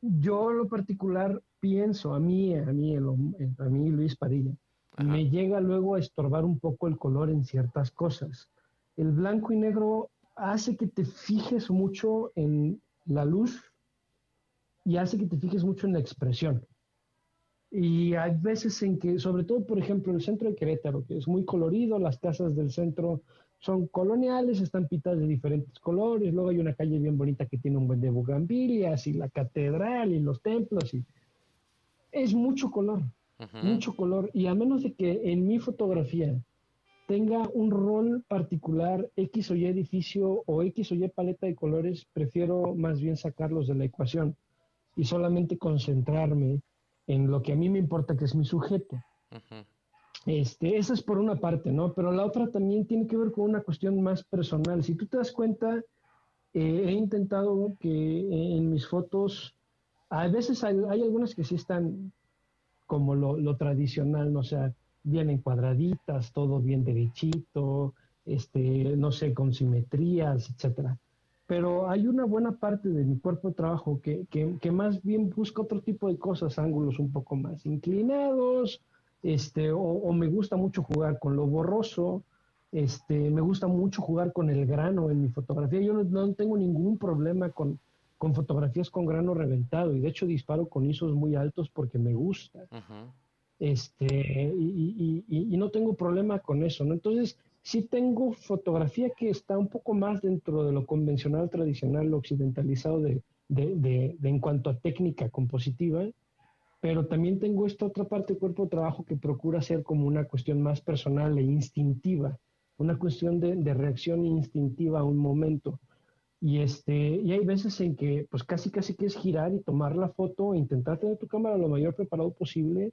Yo lo particular pienso, a mí, a mí, a mí Luis Padilla, me llega luego a estorbar un poco el color en ciertas cosas. El blanco y negro hace que te fijes mucho en la luz y hace que te fijes mucho en la expresión. Y hay veces en que, sobre todo, por ejemplo, el centro de Querétaro, que es muy colorido, las casas del centro son coloniales, están pintadas de diferentes colores, luego hay una calle bien bonita que tiene un buen de bugambilias y la catedral y los templos y es mucho color, mucho color y a menos de que en mi fotografía tenga un rol particular X o Y edificio o X o Y paleta de colores, prefiero más bien sacarlos de la ecuación y solamente concentrarme en lo que a mí me importa, que es mi sujeto. Este, esa es por una parte, ¿no? Pero la otra también tiene que ver con una cuestión más personal. Si tú te das cuenta, eh, he intentado que en mis fotos, a veces hay, algunas que sí están como lo, lo, tradicional, ¿no? O sea, bien encuadraditas, todo bien derechito, este, no sé, con simetrías, etcétera pero hay una buena parte de mi cuerpo de trabajo que, que, más bien busca otro tipo de cosas, ángulos un poco más inclinados, este, o, me gusta mucho jugar con lo borroso, este, me gusta mucho jugar con el grano en mi fotografía. Yo no, tengo ningún problema con, con, fotografías con grano reventado y de hecho disparo con ISOs muy altos porque me gusta. Este, y, y, y, no tengo problema con eso, ¿no? Entonces, Sí tengo fotografía que está un poco más dentro de lo convencional, tradicional, lo occidentalizado de, de, en cuanto a técnica compositiva, pero también tengo esta otra parte del cuerpo de trabajo que procura ser como una cuestión más personal e instintiva, una cuestión de, reacción instintiva a un momento. Y, este, y hay veces en que pues casi casi que es girar y tomar la foto, e intentar tener tu cámara lo mayor preparado posible,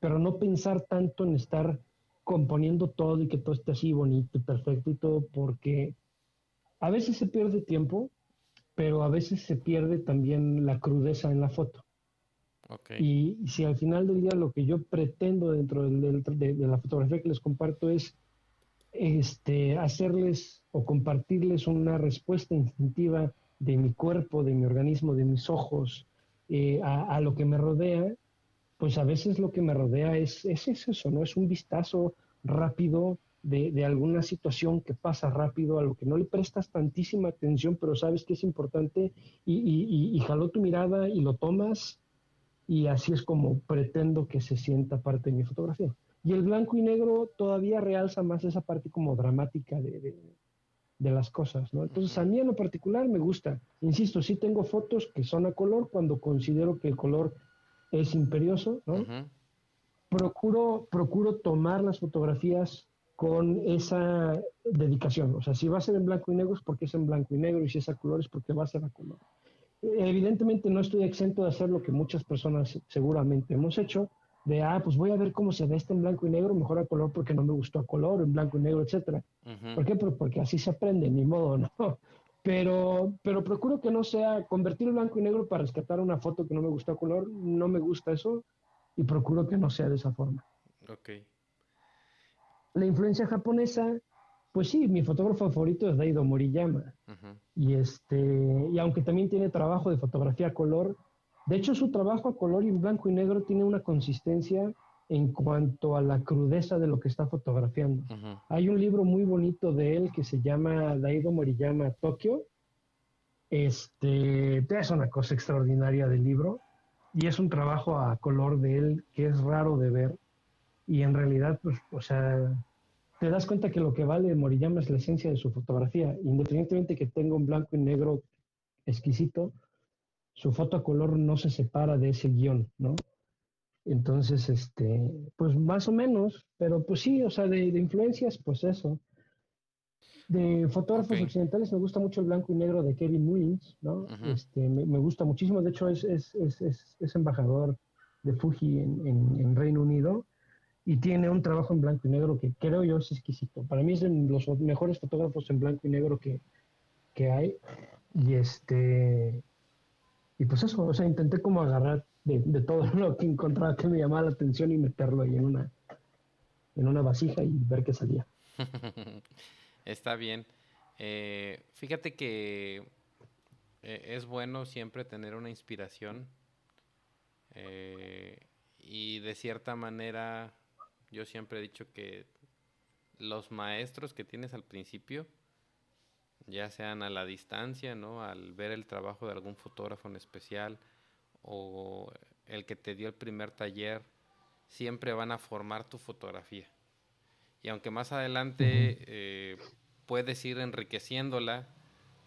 pero no pensar tanto en estar componiendo todo y que todo esté así bonito y perfecto y todo, porque a veces se pierde tiempo, pero a veces se pierde también la crudeza en la foto. Y si al final del día lo que yo pretendo dentro de, la fotografía que les comparto es este, hacerles o compartirles una respuesta instintiva de mi cuerpo, de mi organismo, de mis ojos, eh, a, lo que me rodea, pues a veces lo que me rodea es, es eso, ¿no? Es un vistazo rápido de, alguna situación que pasa rápido, a lo que no le prestas tantísima atención, pero sabes que es importante y, y, y, jaló tu mirada y lo tomas y así es como pretendo que se sienta parte de mi fotografía. Y el blanco y negro todavía realza más esa parte como dramática de, de las cosas, ¿no? Entonces, a mí en lo particular me gusta. Insisto, sí tengo fotos que son a color cuando considero que el color es imperioso, ¿no? Procuro, procuro tomar las fotografías con esa dedicación. O sea, si va a ser en blanco y negro es porque es en blanco y negro y si es a color es porque va a ser a color. Evidentemente no estoy exento de hacer lo que muchas personas seguramente hemos hecho, de, ah, pues voy a ver cómo se ve este en blanco y negro, mejor a color porque no me gustó a color, en blanco y negro, etcétera. ¿Por qué? Porque así se aprende, ni modo, ¿no? Pero, pero procuro que no sea convertir el blanco y negro para rescatar una foto que no me gustó a color, no me gusta eso y procuro que no sea de esa forma. Ok. La influencia japonesa, pues sí, mi fotógrafo favorito es Daido Moriyama. Y este, y aunque también tiene trabajo de fotografía a color, de hecho, su trabajo a color y en blanco y negro tiene una consistencia en cuanto a la crudeza de lo que está fotografiando. Hay un libro muy bonito de él que se llama Daido Moriyama Tokio. Este es una cosa extraordinaria del libro y es un trabajo a color de él que es raro de ver y en realidad, pues, o sea, te das cuenta que lo que vale Moriyama es la esencia de su fotografía, independientemente que tenga un blanco y negro exquisito, su foto a color no se separa de ese guion, ¿no? Entonces, este, pues más o menos, pero pues sí, o sea, de, influencias, pues eso. De fotógrafos occidentales me gusta mucho el blanco y negro de Kevin Mullins, ¿no? este, me, gusta muchísimo, de hecho es, es, es, es embajador de Fuji en, en, Reino Unido y tiene un trabajo en blanco y negro que creo yo es exquisito. Para mí es de los mejores fotógrafos en blanco y negro que, que hay. Y este y pues eso, o sea, intenté como agarrar de, todo lo que encontraba que me llamaba la atención y meterlo ahí en una, en una vasija y ver qué salía. Está bien. Eh, fíjate que eh, es bueno siempre tener una inspiración eh, y de cierta manera yo siempre he dicho que los maestros que tienes al principio ya sean a la distancia, ¿no? Al ver el trabajo de algún fotógrafo en especial o el que te dio el primer taller, siempre van a formar tu fotografía. Y aunque más adelante eh, puedes ir enriqueciéndola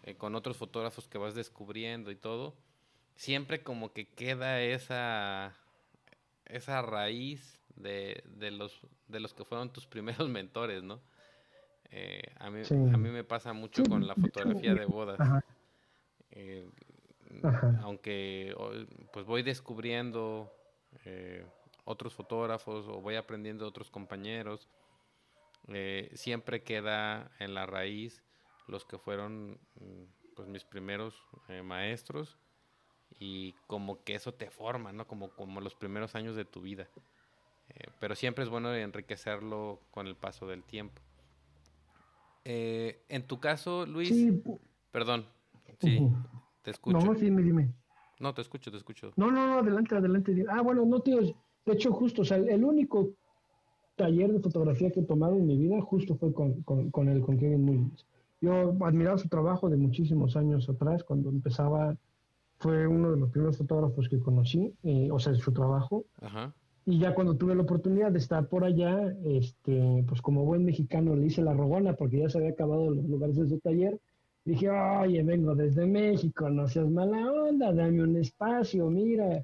eh, con otros fotógrafos que vas descubriendo y todo, siempre como que queda esa, esa raíz de, de, los, de los que fueron tus primeros mentores, ¿no? Eh, a, mí, a mí me pasa mucho con la fotografía de bodas. Eh, aunque pues voy descubriendo eh, otros fotógrafos o voy aprendiendo de otros compañeros, siempre queda en la raíz los que fueron mm, pues mis primeros maestros y como que eso te forma, ¿no? Como, como los primeros años de tu vida. pero siempre es bueno enriquecerlo con el paso del tiempo. Eh, en tu caso, Luis, perdón, sí, te escucho. No, sí, dime. No, te escucho, te escucho. No, no, no, adelante, adelante. Ah, bueno, no, tío, de hecho, justo, o sea, el único taller de fotografía que he tomado en mi vida justo fue con, con, con él, con Kevin Mullins. Yo admiraba su trabajo de muchísimos años atrás, cuando empezaba, fue uno de los primeros fotógrafos que conocí, eh, o sea, su trabajo. Ajá. Y ya cuando tuve la oportunidad de estar por allá, este, pues como buen mexicano le hice la rogona porque ya se había acabado los lugares de su taller. Dije, oye, vengo desde México, no seas mala onda, dame un espacio, mira.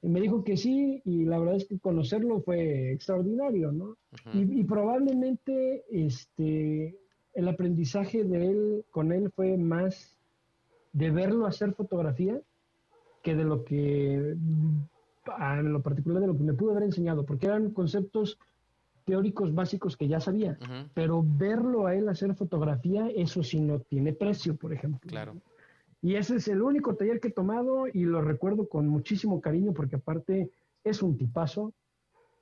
Y me dijo que sí, y la verdad es que conocerlo fue extraordinario, ¿no? y, y, probablemente este, el aprendizaje de él, con él fue más de verlo hacer fotografía que de lo que en lo particular de lo que me pudo haber enseñado, porque eran conceptos teóricos básicos que ya sabía, pero verlo a él hacer fotografía, eso sí no tiene precio, por ejemplo. Claro. Y ese es el único taller que he tomado y lo recuerdo con muchísimo cariño porque aparte es un tipazo.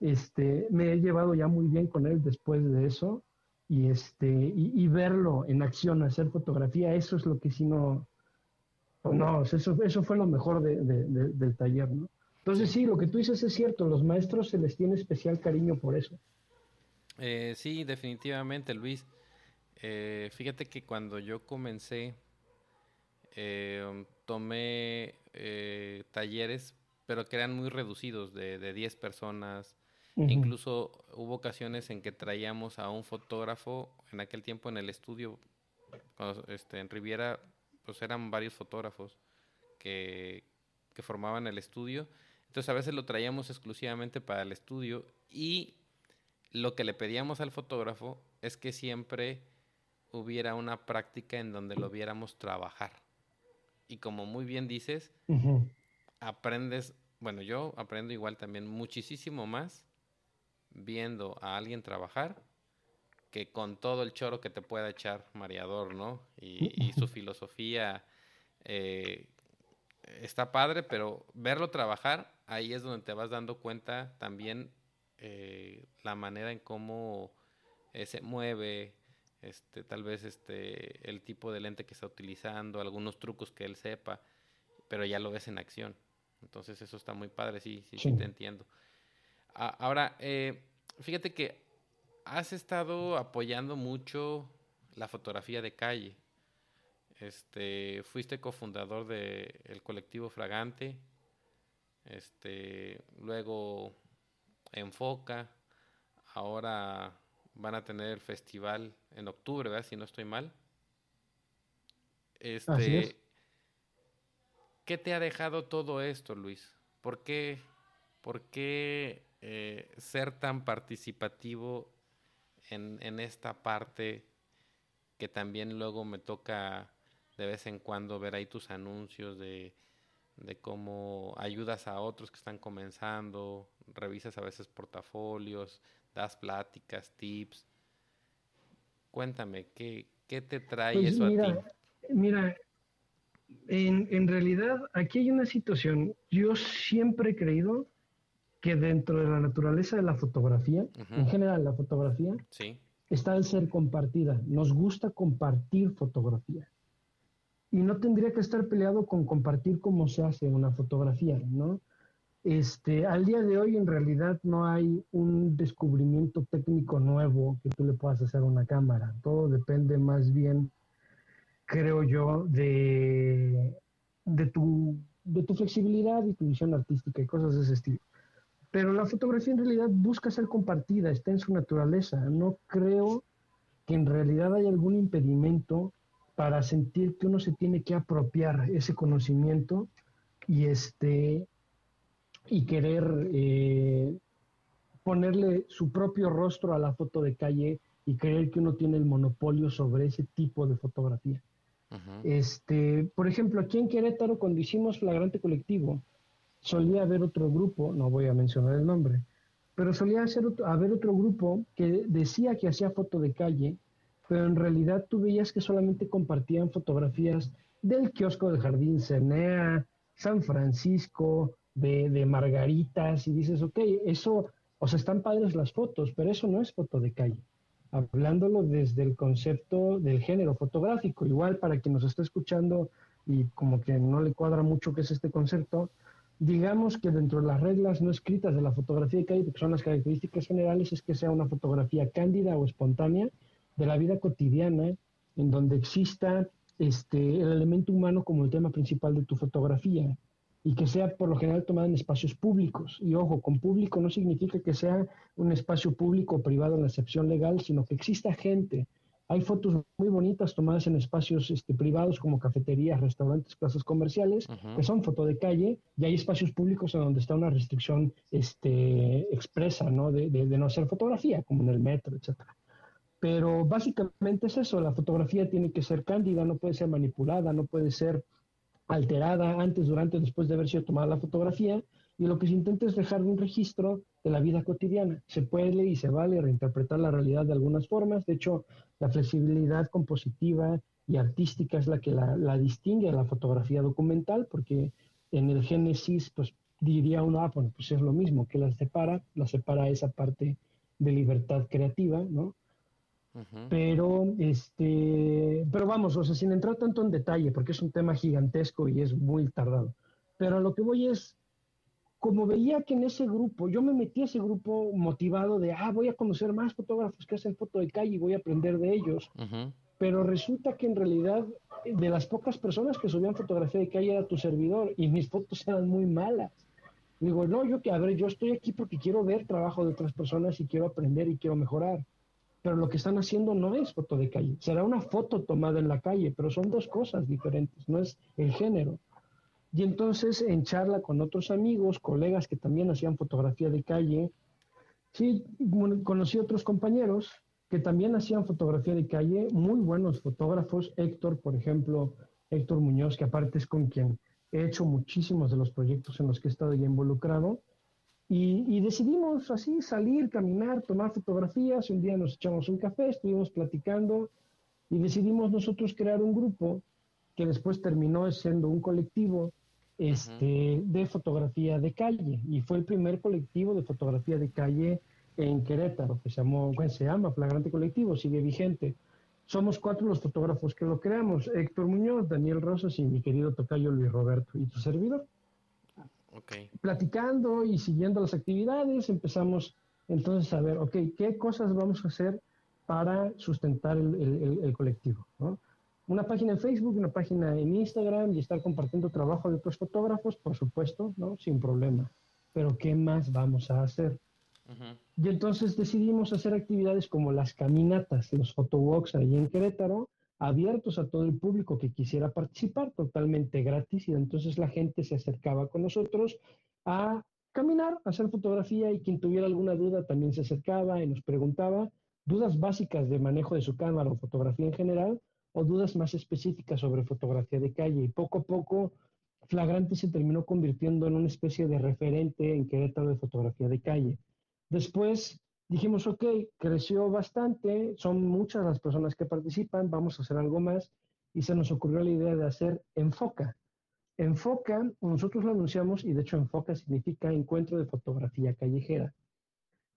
Este, me he llevado ya muy bien con él después de eso y este y, verlo en acción hacer fotografía, eso es lo que sí no, no, eso, eso fue lo mejor del taller, ¿no? Entonces sí, lo que tú dices es cierto, los maestros se les tiene especial cariño por eso. Eh, sí, definitivamente, Luis. Eh, fíjate que cuando yo comencé, eh, tomé talleres, pero que eran muy reducidos, de, de 10 personas. Incluso hubo ocasiones en que traíamos a un fotógrafo, en aquel tiempo en el estudio este, en Riviera, pues eran varios fotógrafos que, que formaban el estudio. Entonces a veces lo traíamos exclusivamente para el estudio y lo que le pedíamos al fotógrafo es que siempre hubiera una práctica en donde lo viéramos trabajar. Y como muy bien dices, aprendes, bueno, yo aprendo igual también muchísimo más viendo a alguien trabajar que con todo el choro que te pueda echar Mareador, ¿no? Y, su filosofía eh, está padre, pero verlo trabajar, ahí es donde te vas dando cuenta también eh, la manera en cómo eh, se mueve, este, tal vez este, el tipo de lente que está utilizando, algunos trucos que él sepa, pero ya lo ves en acción. Entonces eso está muy padre, sí, sí, sí, te entiendo. ahora, eh, fíjate que has estado apoyando mucho la fotografía de calle. Este, fuiste cofundador del colectivo Fragante. Este, luego Enfoca. Ahora van a tener el festival en octubre, ¿verdad? Si no estoy mal. Este, ¿Qué te ha dejado todo esto, Luis? ¿Por qué, por qué eh, ser tan participativo en, en, esta parte que también luego me toca de vez en cuando ver ahí tus anuncios de, de cómo ayudas a otros que están comenzando, revisas a veces portafolios, das pláticas, tips. Cuéntame, ¿qué, qué te trae pues eso a ti? Mira, en, en, realidad aquí hay una situación. Yo siempre he creído que dentro de la naturaleza de la fotografía, en general la fotografía, está el ser compartida. Nos gusta compartir fotografía. Y no tendría que estar peleado con compartir cómo se hace una fotografía, ¿no? Este, al día de hoy en realidad no hay un descubrimiento técnico nuevo que tú le puedas hacer a una cámara. Todo depende más bien, creo yo, de, de, tu, de tu flexibilidad y tu visión artística y cosas de ese estilo. Pero la fotografía en realidad busca ser compartida, está en su naturaleza. No creo que en realidad haya algún impedimento para sentir que uno se tiene que apropiar ese conocimiento y este y querer eh, ponerle su propio rostro a la foto de calle y creer que uno tiene el monopolio sobre ese tipo de fotografía. Este, por ejemplo, aquí en Querétaro, cuando hicimos Flagrante Colectivo, solía haber otro grupo, no voy a mencionar el nombre, pero solía haber otro grupo que decía que hacía foto de calle, pero en realidad tú veías que solamente compartían fotografías del kiosco del Jardín Cenea, San Francisco, de, margaritas y dices, ok, eso, o sea, están padres las fotos, pero eso no es foto de calle. Hablándolo desde el concepto del género fotográfico, igual para quien nos está escuchando y como que no le cuadra mucho qué es este concepto, digamos que dentro de las reglas no escritas de la fotografía de calle, que son las características generales, es que sea una fotografía cándida o espontánea de la vida cotidiana, en donde exista este, el elemento humano como el tema principal de tu fotografía y que sea por lo general tomada en espacios públicos. Y ojo, con público no significa que sea un espacio público o privado en la excepción legal, sino que exista gente. Hay fotos muy bonitas tomadas en espacios este, privados como cafeterías, restaurantes, plazas comerciales, que son foto de calle, y hay espacios públicos en donde está una restricción este, expresa ¿no? De, de, de no hacer fotografía, como en el metro, etcétera. Pero básicamente es eso, la fotografía tiene que ser cándida, no puede ser manipulada, no puede ser alterada antes, durante después de haber sido tomada la fotografía, y lo que se intenta es dejar un registro de la vida cotidiana. Se puede y se vale reinterpretar la realidad de algunas formas, de hecho, la flexibilidad compositiva y artística es la que la, distingue a la fotografía documental, porque en el génesis, pues diría uno, ah, bueno, pues es lo mismo, que la separa, la separa esa parte de libertad creativa, ¿no? Pero, este, pero vamos, o sea, sin entrar tanto en detalle, porque es un tema gigantesco y es muy tardado. Pero a lo que voy es, como veía que en ese grupo, yo me metí a ese grupo motivado de, ah, voy a conocer más fotógrafos que hacen foto de calle y voy a aprender de ellos. Pero resulta que en realidad, de las pocas personas que subían fotografía de calle era tu servidor y mis fotos eran muy malas. Digo, no, yo que, a ver, yo estoy aquí porque quiero ver trabajo de otras personas y quiero aprender y quiero mejorar pero lo que están haciendo no es foto de calle. Será una foto tomada en la calle, pero son dos cosas diferentes, no es el género. Y entonces en charla con otros amigos, colegas que también hacían fotografía de calle, sí, conocí otros compañeros que también hacían fotografía de calle, muy buenos fotógrafos, Héctor, por ejemplo, Héctor Muñoz, que aparte es con quien he hecho muchísimos de los proyectos en los que he estado ya involucrado, y, decidimos así salir, caminar, tomar fotografías. Un día nos echamos un café, estuvimos platicando y decidimos nosotros crear un grupo que después terminó siendo un colectivo este, de fotografía de calle. Y fue el primer colectivo de fotografía de calle en Querétaro, que se, llamó, se llama Flagrante Colectivo, sigue vigente. Somos cuatro los fotógrafos que lo creamos, Héctor Muñoz, Daniel Rosas y mi querido tocayo Luis Roberto, y tu servidor. Platicando y siguiendo las actividades, empezamos entonces a ver, ok, ¿qué cosas vamos a hacer para sustentar el, colectivo? Una página en Facebook, una página en Instagram y estar compartiendo trabajo de otros fotógrafos, por supuesto, ¿no? Sin problema. Pero ¿qué más vamos a hacer? Y entonces decidimos hacer actividades como las caminatas, los photowalks ahí en Querétaro, abiertos a todo el público que quisiera participar, totalmente gratis, y entonces la gente se acercaba con nosotros a caminar, a hacer fotografía, y quien tuviera alguna duda también se acercaba y nos preguntaba dudas básicas de manejo de su cámara o fotografía en general, o dudas más específicas sobre fotografía de calle. Y poco a poco, Flagrante se terminó convirtiendo en una especie de referente en Querétaro de fotografía de calle. Después dijimos, ok, creció bastante, son muchas las personas que participan, vamos a hacer algo más y se nos ocurrió la idea de hacer Enfoca. Enfoca, nosotros lo anunciamos y de hecho Enfoca significa Encuentro de Fotografía Callejera.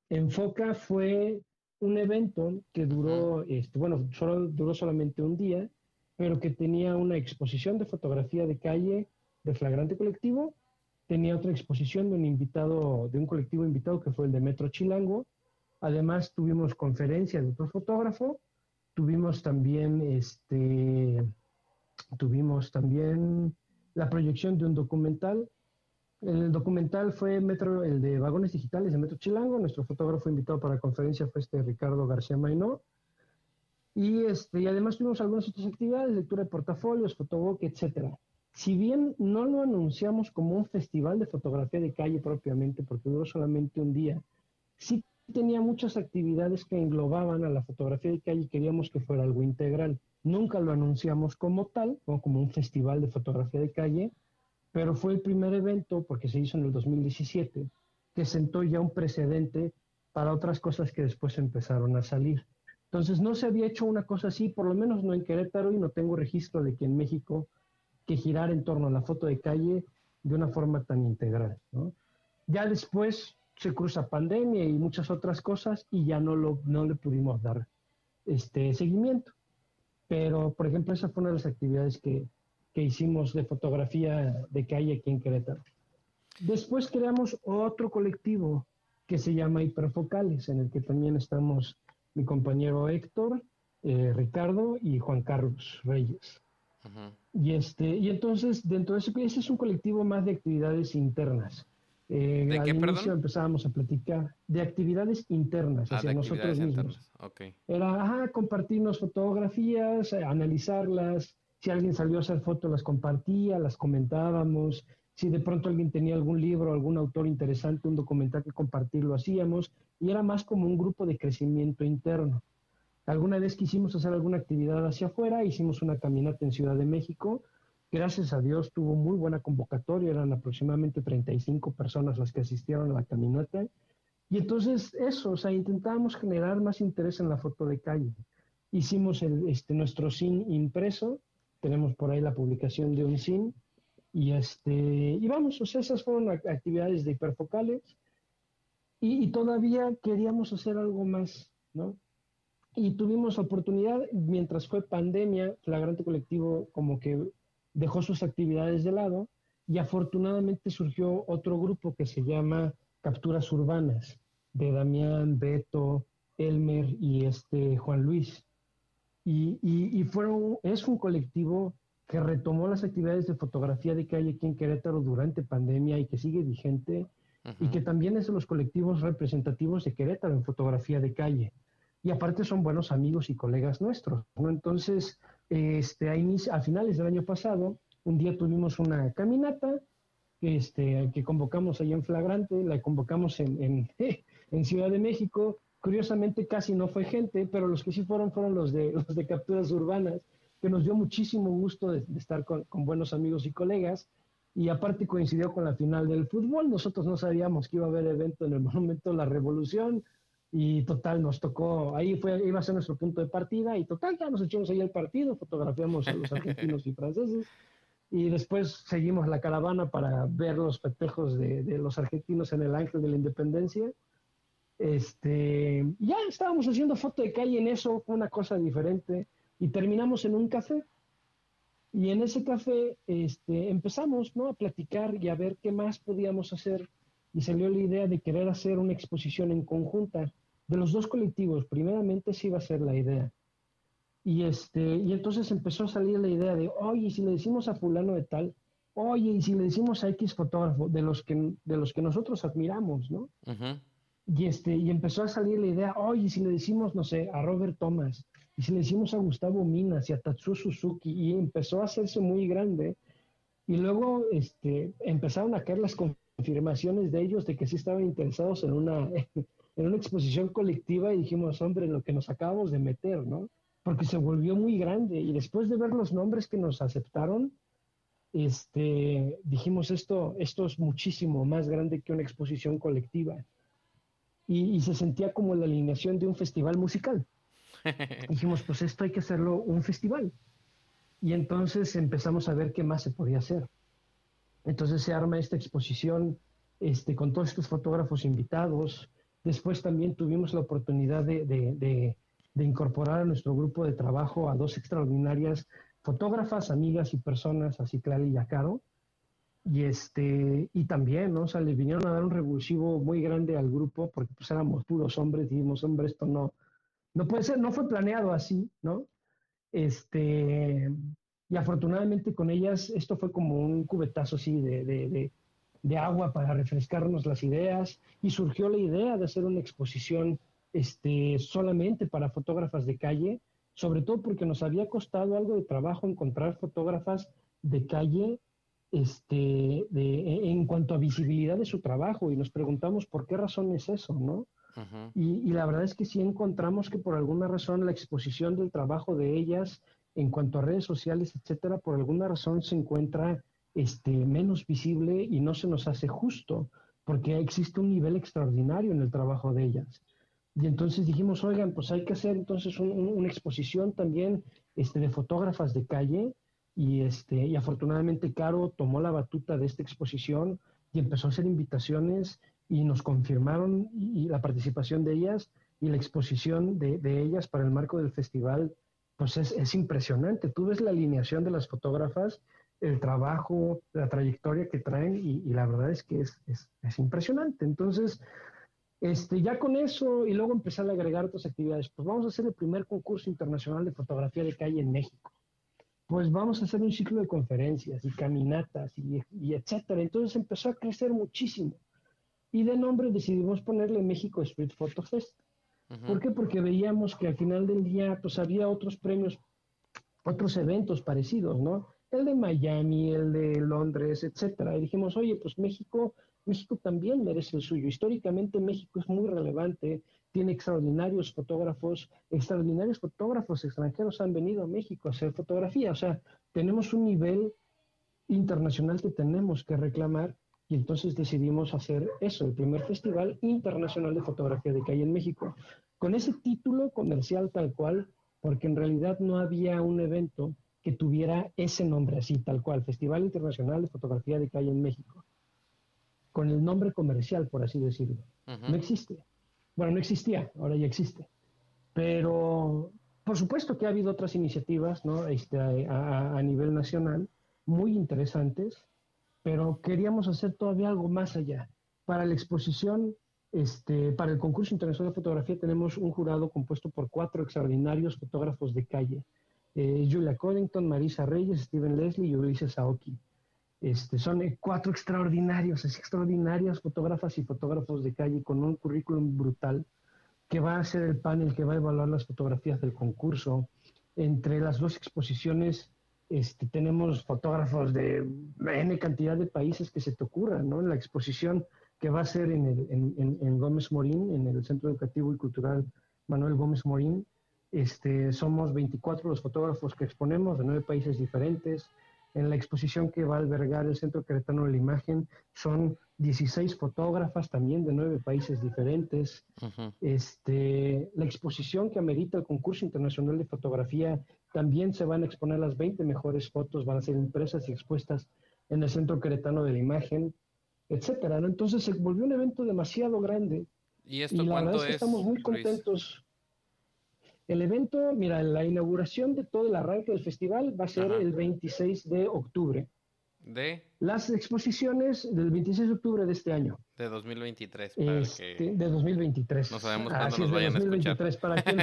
Enfoca fue un evento que duró, este, bueno, solo, duró solamente un día, pero que tenía una exposición de fotografía de calle de flagrante colectivo, tenía otra exposición de un invitado, de un colectivo invitado que fue el de Metro Chilango, Además, tuvimos conferencias de otro fotógrafo, tuvimos también, este, tuvimos también la proyección de un documental. El documental fue Metro, el de Vagones Digitales de Metro Chilango. Nuestro fotógrafo invitado para la conferencia fue este Ricardo García Mainó. Y, este, y además tuvimos algunas otras actividades, lectura de portafolios, fotobook, etc. Si bien no lo anunciamos como un festival de fotografía de calle propiamente, porque duró solamente un día, sí tenía muchas actividades que englobaban a la fotografía de calle y queríamos que fuera algo integral. Nunca lo anunciamos como tal, como un festival de fotografía de calle, pero fue el primer evento, porque se hizo en el 2017, que sentó ya un precedente para otras cosas que después empezaron a salir. Entonces no se había hecho una cosa así, por lo menos no en Querétaro, y no tengo registro de que en México que girar en torno a la foto de calle de una forma tan integral. Ya después se cruza pandemia y muchas otras cosas y ya no, lo, no le pudimos dar este seguimiento. Pero, por ejemplo, esa fue una de las actividades que, que hicimos de fotografía de calle aquí en Querétaro. Después creamos otro colectivo que se llama Hiperfocales, en el que también estamos mi compañero Héctor, eh, Ricardo y Juan Carlos Reyes. Y, este, y entonces, dentro de ese, ese es un colectivo más de actividades internas. Eh, ¿De qué, inicio empezábamos a platicar de actividades internas ah, hacia nosotros mismos. Era compartirnos fotografías, eh, analizarlas. Si alguien salió a hacer fotos, las compartía, las comentábamos. Si de pronto alguien tenía algún libro, algún autor interesante, un documental que compartir, lo hacíamos. Y era más como un grupo de crecimiento interno. Alguna vez quisimos hacer alguna actividad hacia afuera, hicimos una caminata en Ciudad de México Gracias a Dios tuvo muy buena convocatoria, eran aproximadamente 35 personas las que asistieron a la caminata. Y entonces eso, o sea, intentábamos generar más interés en la foto de calle. Hicimos este, nuestro SIN impreso, tenemos por ahí la publicación de un SIN, y, este, y vamos, o sea, esas fueron actividades de hiperfocales, y, y todavía queríamos hacer algo más, ¿no? Y tuvimos oportunidad, mientras fue pandemia, Flagrante Colectivo como que dejó sus actividades de lado y afortunadamente surgió otro grupo que se llama Capturas Urbanas, de Damián, Beto, Elmer y este Juan Luis. Y, y, fueron, es un colectivo que retomó las actividades de fotografía de calle aquí en Querétaro durante pandemia y que sigue vigente y que también es de los colectivos representativos de Querétaro en fotografía de calle. y aparte son buenos amigos y colegas nuestros, ¿no? Entonces, este, a, a finales del año pasado, un día tuvimos una caminata este, que convocamos ahí en Flagrante, la convocamos en, en, Ciudad de México. Curiosamente casi no fue gente, pero los que sí fueron fueron los de, los de capturas urbanas, que nos dio muchísimo gusto de, estar con, con, buenos amigos y colegas. Y aparte coincidió con la final del fútbol. Nosotros no sabíamos que iba a haber evento en el Monumento de la Revolución. Y total, nos tocó, ahí fue, iba a ser nuestro punto de partida. Y total, ya nos echamos ahí el partido, fotografiamos a los argentinos y franceses y después seguimos la caravana para ver los festejos de, los argentinos en el Ángel de la Independencia. Este, ya estábamos haciendo foto de calle en eso, fue una cosa diferente, y terminamos en un café. Y en ese café este, empezamos ¿no? a platicar y a ver qué más podíamos hacer. Y salió la idea de querer hacer una exposición en conjunta de los dos colectivos. Primeramente sí iba a ser la idea. Y, este, y entonces empezó a salir la idea de, oye, si le decimos a fulano de tal, oye, y si le decimos a X fotógrafo, de los que, de los que nosotros admiramos, ¿no? Y, este, y empezó a salir la idea, oye, si le decimos, no sé, a Robert Thomas, y si le decimos a Gustavo Minas y a Tatsuo Suzuki, y empezó a hacerse muy grande, y luego este, empezaron a caer las confirmaciones de ellos de que sí estaban interesados en una, en una exposición colectiva, y dijimos, hombre, lo que nos acabamos de meter, ¿no? porque se volvió muy grande y después de ver los nombres que nos aceptaron, este, dijimos esto, esto es muchísimo más grande que una exposición colectiva. Y, se sentía como la alineación de un festival musical. dijimos, pues esto hay que hacerlo un festival. Y entonces empezamos a ver qué más se podía hacer. Entonces se arma esta exposición este, con todos estos fotógrafos invitados. Después también tuvimos la oportunidad de, de incorporar a nuestro grupo de trabajo a dos extraordinarias fotógrafas, amigas y personas, a Ciclali y a Caro. Y, este, y también, ¿no? O sea, le vinieron a dar un revulsivo muy grande al grupo porque pues éramos puros hombres dijimos, hombre, esto no, no puede ser, no fue planeado así, ¿no? Este, y afortunadamente con ellas esto fue como un cubetazo así de agua para refrescarnos las ideas y surgió la idea de hacer una exposición este, solamente para fotógrafas de calle, sobre todo porque nos había costado algo de trabajo encontrar fotógrafas de calle este, de, en cuanto a visibilidad de su trabajo y nos preguntamos por qué razón es eso, ¿no? y, la verdad es que sí encontramos que por alguna razón la exposición del trabajo de ellas en cuanto a redes sociales, etcétera, por alguna razón se encuentra este, menos visible y no se nos hace justo, porque existe un nivel extraordinario en el trabajo de ellas. Y entonces dijimos, oigan, pues hay que hacer entonces una exposición también este, de fotógrafas de calle. Y, este, y afortunadamente Caro tomó la batuta de esta exposición y empezó a hacer invitaciones y nos confirmaron la participación de ellas y la exposición de, de, ellas para el marco del festival, pues es, es, impresionante. Tú ves la alineación de las fotógrafas, el trabajo, la trayectoria que traen y, y la verdad es que es, es, es impresionante. Entonces, este, ya con eso y luego empezar a agregar otras actividades, pues vamos a hacer el primer concurso internacional de fotografía de calle en México. Pues vamos a hacer un ciclo de conferencias y caminatas y, etcétera. Entonces empezó a crecer muchísimo. Y de nombre decidimos ponerle México Street Photo Fest. ¿Por qué? Porque veíamos que al final del día pues había otros premios, otros eventos parecidos, ¿no? El de Miami, el de Londres, etcétera. Y dijimos, oye, pues México México también merece el suyo. Históricamente México es muy relevante, tiene extraordinarios fotógrafos, extraordinarios fotógrafos extranjeros han venido a México a hacer fotografía. O sea, tenemos un nivel internacional que tenemos que reclamar y entonces decidimos hacer eso, el primer Festival Internacional de Fotografía de Calle en México, con ese título comercial tal cual, porque en realidad no había un evento que tuviera ese nombre así, tal cual, Festival Internacional de Fotografía de Calle en México con el nombre comercial, por así decirlo. No existe. Bueno, no existía, ahora ya existe. Pero por supuesto que ha habido otras iniciativas ¿no? este, a, nivel nacional muy interesantes, pero queríamos hacer todavía algo más allá. Para la exposición, este, para el concurso internacional de fotografía tenemos un jurado compuesto por cuatro extraordinarios fotógrafos de calle. Eh, Julia Codington, Marisa Reyes, Steven Leslie y Ulises Aoki. Este, son cuatro extraordinarios, extraordinarias fotógrafas y fotógrafos de calle con un currículum brutal que va a ser el panel que va a evaluar las fotografías del concurso. Entre las dos exposiciones este, tenemos fotógrafos de N cantidad de países que se te ocurran, ¿no? En la exposición que va a ser en, el, en, Gómez Morín, en el Centro Educativo y Cultural Manuel Gómez Morín, este, somos 24 los fotógrafos que exponemos de nueve países diferentes. En la exposición que va a albergar el Centro Queretano de la Imagen son 16 fotógrafas también de nueve países diferentes. este, la exposición que amerita el concurso internacional de fotografía también se van a exponer las 20 mejores fotos, van a ser impresas y expuestas en el Centro Queretano de la Imagen, etcétera. Entonces se volvió un evento demasiado grande. ¿Y esto la verdad es que estamos muy contentos. El evento, mira, la inauguración de todo el arranque del festival va a ser el 26 de octubre. ¿De? Las exposiciones del 26 de octubre de este año. De 2023. Para este, De 2023. No sabemos cuándo nos vayan a escuchar. Para quien,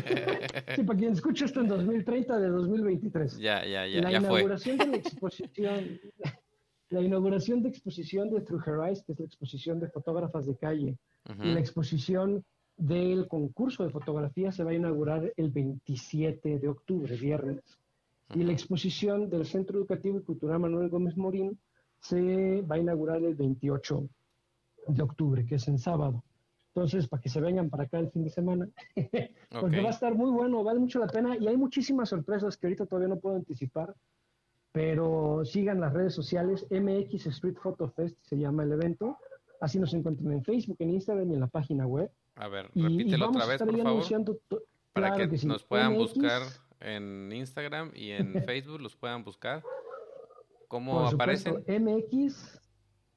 sí, para quien escuche esto en 2030, de 2023. Ya, ya, ya. La ya inauguración de la exposición. la inauguración de exposición de Through Her Eyes, que es la exposición de fotógrafas de calle, y la exposición del concurso de fotografía se va a inaugurar el 27 de octubre, viernes. Y la exposición del Centro Educativo y Cultural Manuel Gómez Morín se va a inaugurar el 28 de octubre, que es en sábado. Entonces, para que se vengan para acá el fin de semana, porque va a estar muy bueno, vale mucho la pena y hay muchísimas sorpresas que ahorita todavía no puedo anticipar, pero sigan las redes sociales, MX Street Photo Fest se llama el evento, así nos encuentran en Facebook, en Instagram y en la página web. A ver, repítelo otra vez, por favor. Para que, nos puedan buscar en Instagram y en Facebook, los puedan buscar. ¿Cómo aparecen? MX,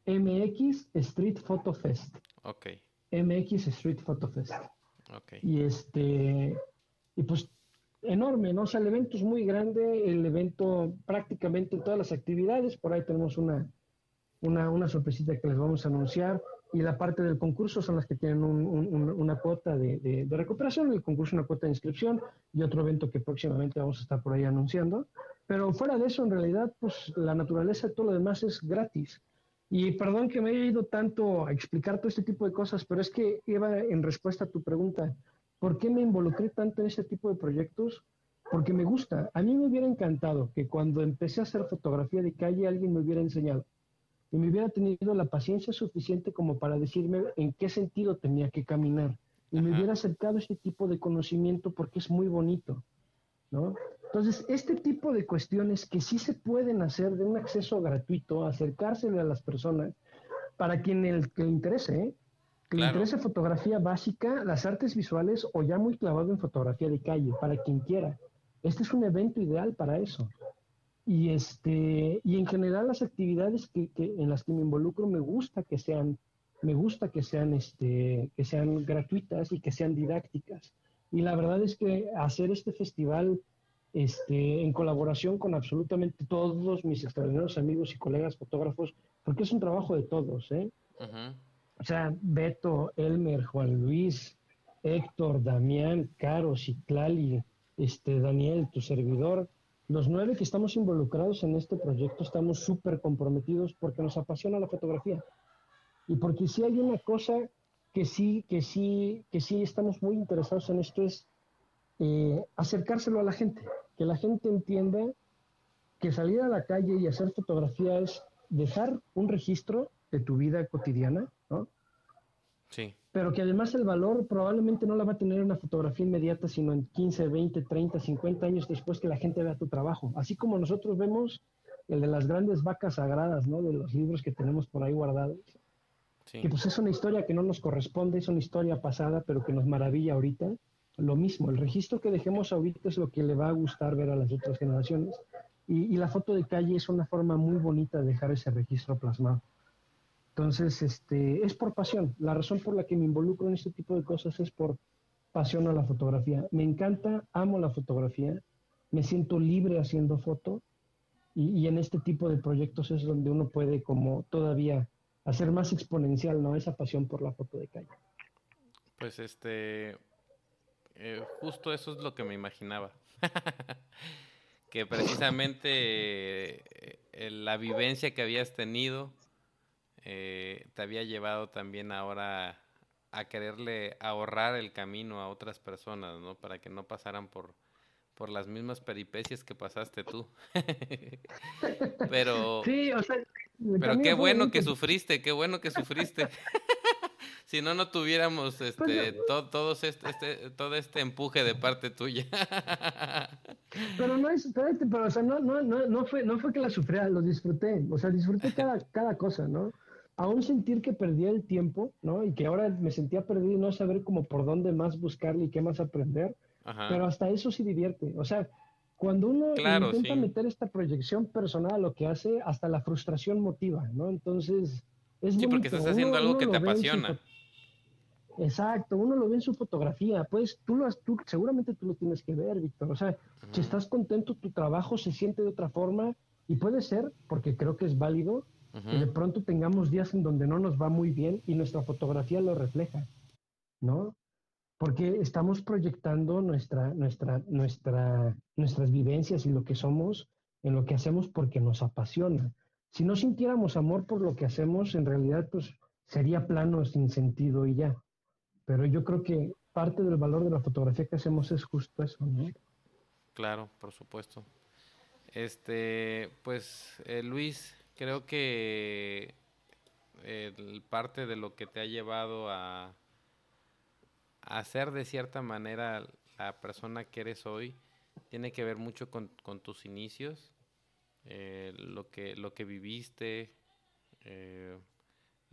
MX Street Photo Fest. Ok. MX Street Photo Fest. Ok. Y este, y pues enorme, ¿no? O sea, el evento es muy grande, el evento prácticamente en todas las actividades, por ahí tenemos una, una, una sorpresita que les vamos a anunciar y la parte del concurso son las que tienen una cuota de, recuperación, el concurso una cuota de inscripción y otro evento que próximamente vamos a estar por ahí anunciando. Pero fuera de eso, en realidad, pues la naturaleza y todo lo demás es gratis. Y perdón que me haya ido tanto a explicar todo este tipo de cosas, pero es que iba en respuesta a tu pregunta, ¿por qué me involucré tanto en este tipo de proyectos? Porque me gusta. A mí me hubiera encantado que cuando empecé a hacer fotografía de calle alguien me hubiera enseñado y me hubiera tenido la paciencia suficiente como para decirme en qué sentido tenía que caminar y me hubiera acercado este tipo de conocimiento porque es muy bonito, ¿no? Entonces, este tipo de cuestiones que sí se pueden hacer de un acceso gratuito, acercársele a las personas, para quien el, que le interese, ¿eh? que le interese fotografía básica, las artes visuales o ya muy clavado en fotografía de calle, para quien quiera. Este es un evento ideal para eso y este y en general las actividades que, en las que me involucro me gusta que sean me gusta que sean este que sean gratuitas y que sean didácticas y la verdad es que hacer este festival este en colaboración con absolutamente todos mis extraordinarios amigos y colegas fotógrafos porque es un trabajo de todos ¿eh? o sea Beto Elmer Juan Luis Héctor Damián Caro Citlali este Daniel tu servidor los nueve que estamos involucrados en este proyecto estamos súper comprometidos porque nos apasiona la fotografía. Y porque si hay una cosa que sí, que sí, que sí estamos muy interesados en esto es eh, acercárselo a la gente, que la gente entienda que salir a la calle y hacer fotografía es dejar un registro de tu vida cotidiana, ¿no? Sí pero que además el valor probablemente no la va a tener una fotografía inmediata, sino en 15, 20, 30, 50 años después que la gente vea tu trabajo. Así como nosotros vemos el de las grandes vacas sagradas, ¿no? De los libros que tenemos por ahí guardados. Que pues es una historia que no nos corresponde, es una historia pasada, pero que nos maravilla ahorita. Lo mismo, el registro que dejemos ahorita es lo que le va a gustar ver a las otras generaciones. Y, y la foto de calle es una forma muy bonita de dejar ese registro plasmado. Entonces, este, es por pasión. La razón por la que me involucro en este tipo de cosas es por pasión a la fotografía. Me encanta, amo la fotografía, me siento libre haciendo foto y, en este tipo de proyectos es donde uno puede como todavía hacer más exponencial, ¿no? Esa pasión por la foto de calle. Pues este, eh, justo eso es lo que me imaginaba. que precisamente eh, la vivencia que habías tenido eh, te había llevado también ahora a quererle ahorrar el camino a otras personas, ¿no? Para que no pasaran por, por las mismas peripecias que pasaste tú. pero, sí, o sea, pero qué bueno que sufriste, qué bueno que sufriste. si no, no tuviéramos pues este, todo, este, este, todo este empuje de parte tuya. pero no es, pero, o sea, no, no, no, no, fue, no fue que la sufriera, lo disfruté, o sea, disfruté cada, cada cosa, ¿no? Aún sentir que perdía el tiempo, ¿no? Y que ahora me sentía perdido y no saber cómo por dónde más buscarle y qué más aprender, pero hasta eso sí divierte. O sea, cuando uno intenta meter esta proyección personal a lo que hace, hasta la frustración motiva, ¿no? Entonces, es Sí, porque estás haciendo algo que te apasiona. Exacto, uno lo ve en su fotografía, pues tú lo tú, seguramente tú lo tienes que ver, Víctor. O sea, si estás contento, tu trabajo se siente de otra forma y puede ser, porque creo que es válido, que de pronto tengamos días en donde no nos va muy bien y nuestra fotografía lo refleja, ¿no? porque estamos proyectando nuestra, nuestra, nuestra, nuestras vivencias y lo que somos en lo que hacemos porque nos apasiona. Si no sintiéramos amor por lo que hacemos, en realidad pues sería plano, sin sentido y ya. Pero yo creo que parte del valor de la fotografía que hacemos es justo eso, ¿no? Claro, por supuesto. Este, pues eh, Luis, creo que eh, parte de lo que te ha llevado a, hacer de cierta manera la persona que eres hoy tiene que ver mucho con, tus inicios, eh, lo, que, lo que viviste, eh,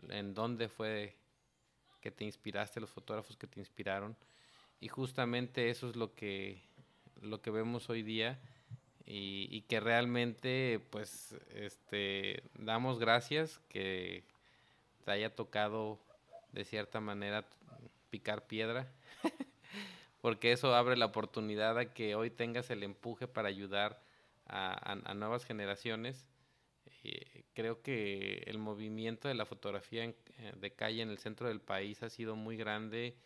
en dónde fue que te inspiraste, los fotógrafos que te inspiraron. Y justamente eso es lo que, lo que vemos hoy día y, y que realmente pues este, damos gracias que te haya tocado de cierta manera picar piedra, porque eso abre la oportunidad a que hoy tengas el empuje para ayudar a, nuevas generaciones. Eh, creo que el movimiento de la fotografía eh, de calle en el centro del país ha sido muy grande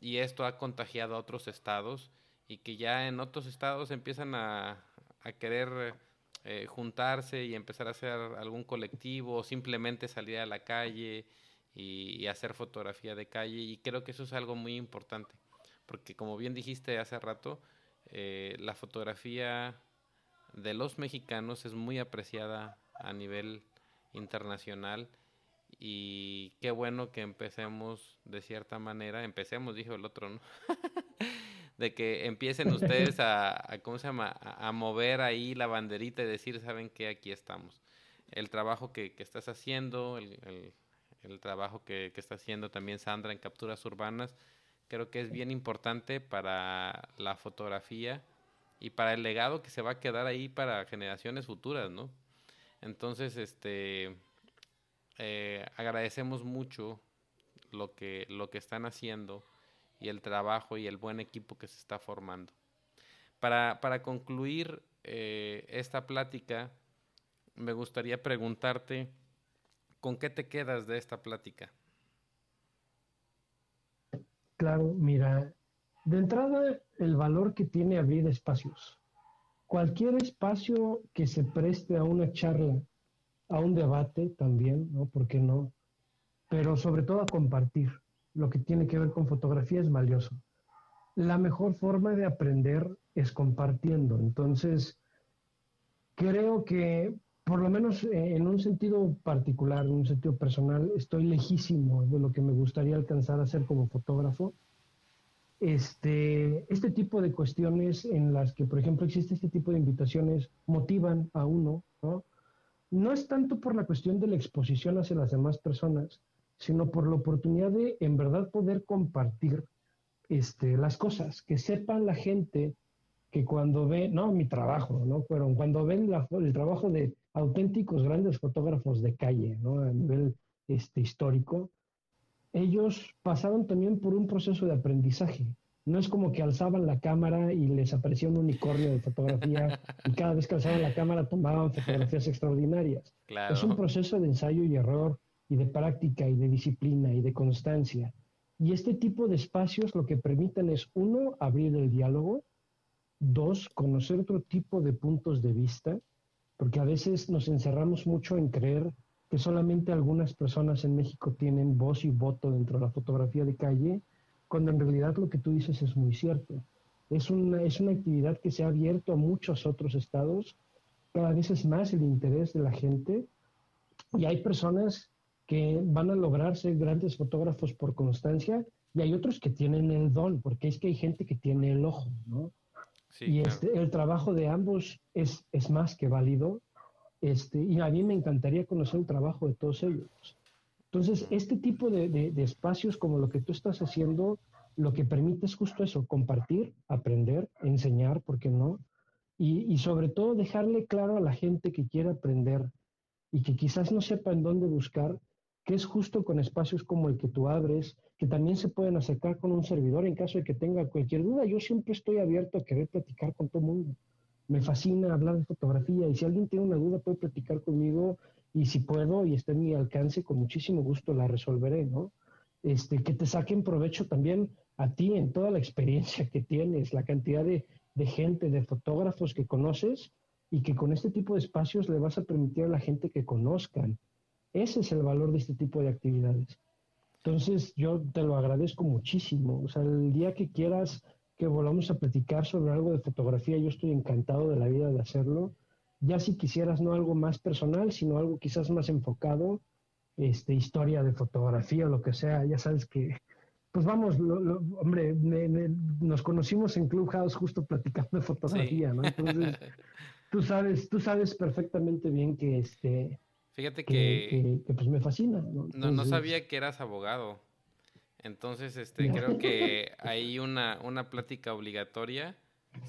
y esto ha contagiado a otros estados y que ya en otros estados empiezan a, querer eh, juntarse y empezar a hacer algún colectivo o simplemente salir a la calle y, hacer fotografía de calle y creo que eso es algo muy importante porque como bien dijiste hace rato eh, la fotografía de los mexicanos es muy apreciada a nivel internacional y qué bueno que empecemos de cierta manera, empecemos, dijo el otro, ¿no? de que empiecen ustedes a, ¿cómo se llama?, a, mover ahí la banderita y decir, ¿saben qué? Aquí estamos. El trabajo que, que estás haciendo, el, el trabajo que, está haciendo también Sandra en capturas urbanas, creo que es bien importante para la fotografía y para el legado que se va a quedar ahí para generaciones futuras, ¿no? Entonces, este, eh, agradecemos mucho lo que, lo que están haciendo y el trabajo y el buen equipo que se está formando. Para, para concluir eh, esta plática, me gustaría preguntarte, ¿Con qué te quedas de esta plática? Claro, mira, de entrada el valor que tiene abrir espacios. Cualquier espacio que se preste a una charla, a un debate también, ¿no? ¿Por qué no? Pero sobre todo a compartir. Lo que tiene que ver con fotografía es valioso. La mejor forma de aprender es compartiendo. Entonces, creo que por lo menos eh, en un sentido particular, en un sentido personal, estoy lejísimo de lo que me gustaría alcanzar a ser como fotógrafo. Este, este tipo de cuestiones en las que, por ejemplo, existe este tipo de invitaciones motivan a uno, ¿no? No es tanto por la cuestión de la exposición hacia las demás personas, sino por la oportunidad de en verdad poder compartir este, las cosas, que sepan la gente que cuando ve, no mi trabajo, ¿no? Pero cuando ven el trabajo de auténticos grandes fotógrafos de calle, ¿no? A nivel este, histórico, ellos pasaron también por un proceso de aprendizaje. No es como que alzaban la cámara y les aparecía un unicornio de fotografía y cada vez que alzaban la cámara tomaban fotografías extraordinarias. Es un proceso de ensayo y error y de práctica y de disciplina y de constancia. Y este tipo de espacios lo que permiten es, uno, abrir el diálogo, dos, conocer otro tipo de puntos de vista, porque a veces nos encerramos mucho en creer que solamente algunas personas en México tienen voz y voto dentro de la fotografía de calle, cuando en realidad lo que tú dices es muy cierto. Es una, es una actividad que se ha abierto a muchos otros estados, cada vez es más el interés de la gente y hay personas que van a lograr ser grandes fotógrafos por constancia y hay otros que tienen el don, porque es que hay gente que tiene el ojo, ¿no? y este, el trabajo de ambos es, es más que válido este, y a mí me encantaría conocer el trabajo de todos ellos. Entonces, este tipo de, de, espacios como lo que tú estás haciendo, lo que permite es justo eso, compartir, aprender, enseñar, ¿por qué no? Y, y, sobre todo dejarle claro a la gente que quiere aprender y que quizás no sepa en dónde buscar, que es justo con espacios como el que tú abres, que también se pueden acercar con un servidor en caso de que tenga cualquier duda. Yo siempre estoy abierto a querer platicar con todo el mundo me fascina hablar de fotografía y si alguien tiene una duda puede platicar conmigo y si puedo y está en mi alcance, con muchísimo gusto la resolveré, ¿no? Este, que te saquen provecho también a ti en toda la experiencia que tienes, la cantidad de, de gente, de fotógrafos que conoces y que con este tipo de espacios le vas a permitir a la gente que conozcan. Ese es el valor de este tipo de actividades. Entonces, yo te lo agradezco muchísimo. O sea, el día que quieras que volvamos a platicar sobre algo de fotografía. Yo estoy encantado de la vida de hacerlo. Ya si quisieras no algo más personal, sino algo quizás más enfocado, este, historia de fotografía o lo que sea, ya sabes que, pues vamos, hombre, nos conocimos en Clubhouse justo platicando de fotografía, ¿no? Entonces, tú sabes, tú sabes perfectamente bien que este... Fíjate que, que, pues me fascina. ¿no? no sabía que eras abogado. Entonces, este, creo que hay una, una plática obligatoria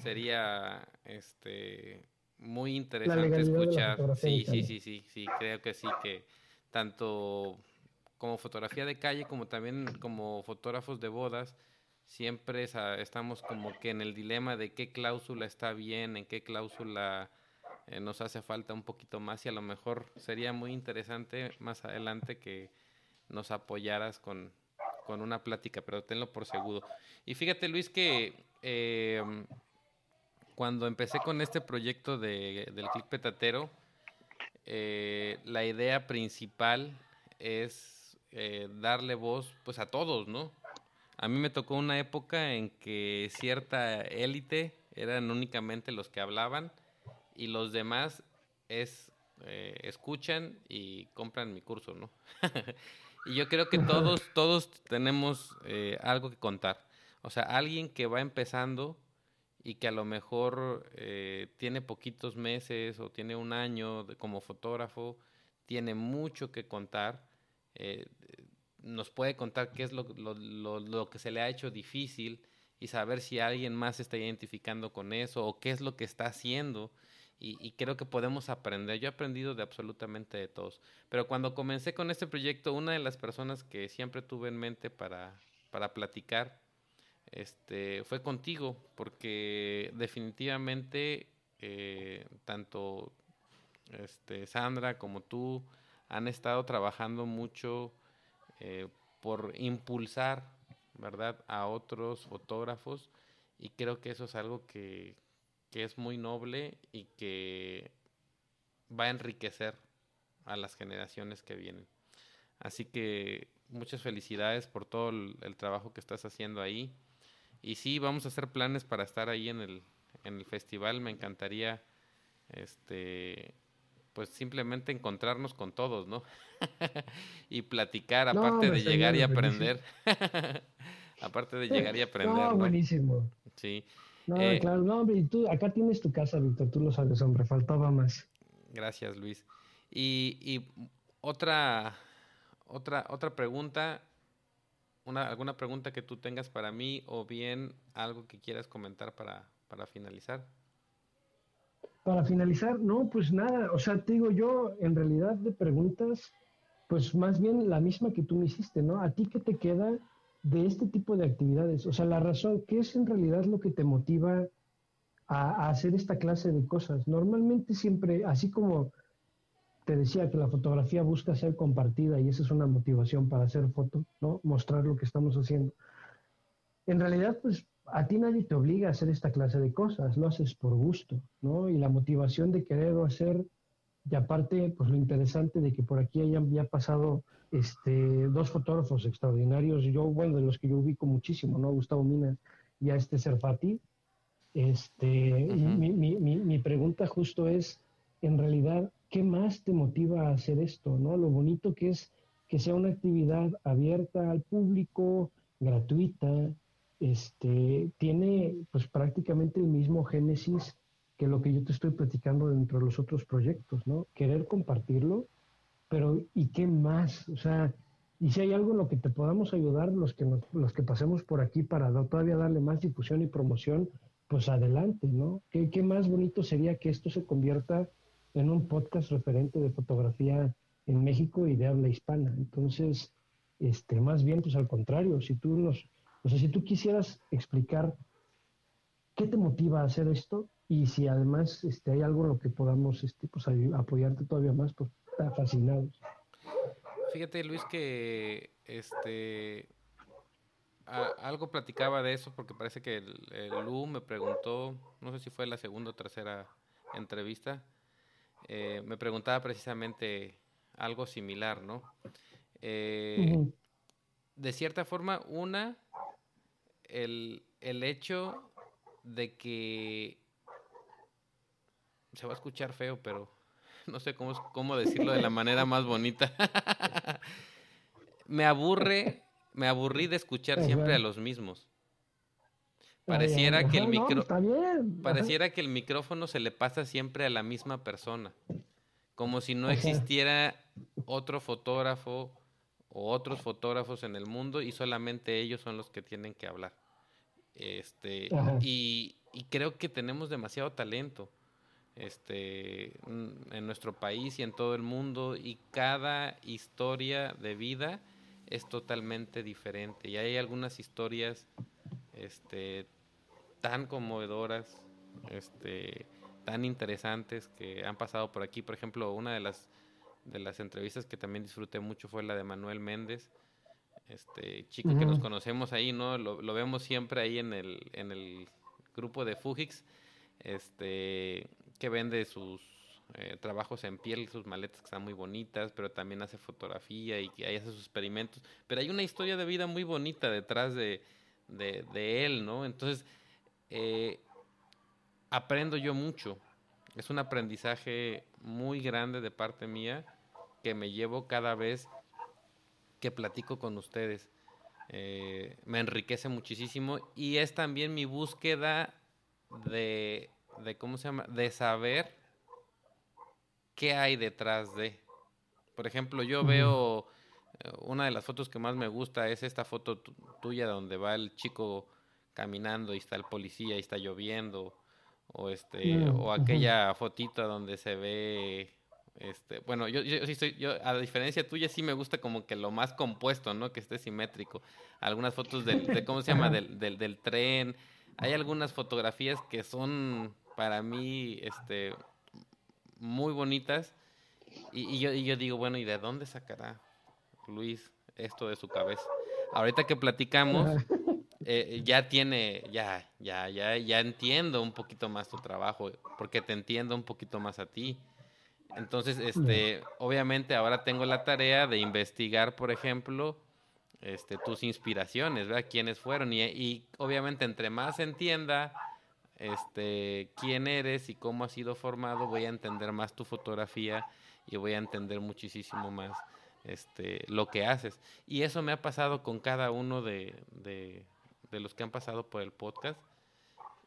sería este muy interesante escuchar. Sí, sí, sí, sí, sí, creo que sí, que tanto como fotografía de calle como también como fotógrafos de bodas, siempre estamos como que en el dilema de qué cláusula está bien, en qué cláusula eh, nos hace falta un poquito más y a lo mejor sería muy interesante más adelante que nos apoyaras con, con una plática, pero tenlo por seguro. Y fíjate, Luis, que eh, cuando empecé con este proyecto de, del click petatero, eh, la idea principal es darle voz pues a todos, ¿no? A mí me tocó una época en que cierta élite eran únicamente los que hablaban y los demás es escuchan y compran mi curso, ¿no? Y yo creo que todos, todos tenemos eh, algo que contar. O sea, alguien que va empezando y que a lo mejor eh, tiene poquitos meses o tiene un año como fotógrafo, tiene mucho que contar. Eh, nos puede contar qué es lo, lo, lo, lo, que se le ha hecho difícil y saber si alguien más se está identificando con eso o qué es lo que está haciendo y, creo que podemos aprender. Yo he aprendido de absolutamente de todos. Pero cuando comencé con este proyecto, una de las personas que siempre tuve en mente para, para platicar este, fue contigo, porque definitivamente eh, tanto este, Sandra como tú han estado trabajando mucho eh, por impulsar, ¿verdad?, a otros fotógrafos y creo que eso es algo que, que es muy noble y que va a enriquecer a las generaciones que vienen. Así que muchas felicidades por todo el, trabajo que estás haciendo ahí. Y sí, vamos a hacer planes para estar ahí en el, en el festival. Me encantaría, este, pues simplemente encontrarnos con todos, ¿no? y platicar, aparte de llegar y aprender. aparte de llegar y aprender. No, buenísimo. Sí. No, eh, claro, no, hombre, y tú, acá tienes tu casa, Víctor, tú lo sabes, hombre, faltaba más. Gracias, Luis. Y, y otra, otra, otra pregunta, una, alguna pregunta que tú tengas para mí o bien algo que quieras comentar para, para finalizar. Para finalizar, no, pues nada, o sea, te digo yo, en realidad de preguntas, pues más bien la misma que tú me hiciste, ¿no? ¿A ti qué te queda de este tipo de actividades? O sea, la razón, ¿qué es en realidad lo que te motiva a, hacer esta clase de cosas? Normalmente siempre, así como te decía que la fotografía busca ser compartida y esa es una motivación para hacer foto, ¿no? Mostrar lo que estamos haciendo. En realidad, pues a ti nadie te obliga a hacer esta clase de cosas, lo haces por gusto, ¿no? Y la motivación de querer hacer Y aparte, pues lo interesante de que por aquí hayan ya pasado este, dos fotógrafos extraordinarios, yo, bueno, de los que yo ubico muchísimo, ¿no? Gustavo Mina y a este Serfati. Este, mi, mi, mi, pregunta justo es, en realidad, ¿qué más te motiva a hacer esto, no? Lo bonito que es que sea una actividad abierta al público, gratuita, este, tiene pues prácticamente el mismo génesis que lo que yo te estoy platicando dentro de los otros proyectos, ¿no? Querer compartirlo, pero ¿y qué más? O sea, y si hay algo en lo que te podamos ayudar, los que, los que pasemos por aquí para todavía darle más difusión y promoción, pues adelante, ¿no? ¿Qué, ¿Qué más bonito sería que esto se convierta en un podcast referente de fotografía en México y de habla hispana? Entonces, este, más bien, pues al contrario, si tú nos, o sea, si tú quisieras explicar qué te motiva a hacer esto y si además este, hay algo en lo que podamos este, pues, apoyarte todavía más, pues está fascinados. Fíjate, Luis, que este algo platicaba de eso porque parece que el, Lu me preguntó, no sé si fue la segunda o tercera entrevista, eh, me preguntaba precisamente algo similar, ¿no? Eh, de cierta forma, una, el, el hecho de que se va a escuchar feo, pero no sé cómo, cómo decirlo de la manera más bonita. me aburre, me aburrí de escuchar siempre a los mismos. Pareciera que el micro... pareciera que el micrófono se le pasa siempre a la misma persona. Como si no existiera otro fotógrafo o otros fotógrafos en el mundo y solamente ellos son los que tienen que hablar. Este, y, creo que tenemos demasiado talento este, en nuestro país y en todo el mundo y cada historia de vida es totalmente diferente y hay algunas historias este, tan conmovedoras, este, tan interesantes que han pasado por aquí. Por ejemplo, una de las de las entrevistas que también disfruté mucho fue la de Manuel Méndez, este chico que nos conocemos ahí, ¿no? Lo, lo, vemos siempre ahí en el, en el grupo de Fugix, este, que vende sus eh, trabajos en piel, sus maletas que están muy bonitas, pero también hace fotografía y ahí hace sus experimentos. Pero hay una historia de vida muy bonita detrás de, de, él, ¿no? Entonces, eh, aprendo yo mucho. Es un aprendizaje muy grande de parte mía que me llevo cada vez que platico con ustedes. Eh, me enriquece muchísimo y es también mi búsqueda de, de, ¿cómo se llama? De saber qué hay detrás de. Por ejemplo, yo veo, eh, una de las fotos que más me gusta es esta foto tuya donde va el chico caminando y está el policía y está lloviendo o este mm, o aquella fotita donde se ve este, bueno, yo, yo sí estoy, yo, a diferencia tuya, sí me gusta como que lo más compuesto, ¿no? Que esté simétrico. Algunas fotos del, de, ¿cómo se llama? Del, del, del, tren. Hay algunas fotografías que son para mí, este, muy bonitas. Y, y, yo, y yo digo, bueno, ¿y de dónde sacará Luis esto de su cabeza? Ahorita que platicamos, eh, ya tiene, ya, ya, ya, ya entiendo un poquito más tu trabajo, porque te entiendo un poquito más a ti. Entonces, este, obviamente ahora tengo la tarea de investigar, por ejemplo, este, tus inspiraciones, ¿verdad? Quiénes fueron y, y obviamente entre más entienda este, quién eres y cómo has sido formado, voy a entender más tu fotografía y voy a entender muchísimo más este, lo que haces. Y eso me ha pasado con cada uno de, de, de los que han pasado por el podcast.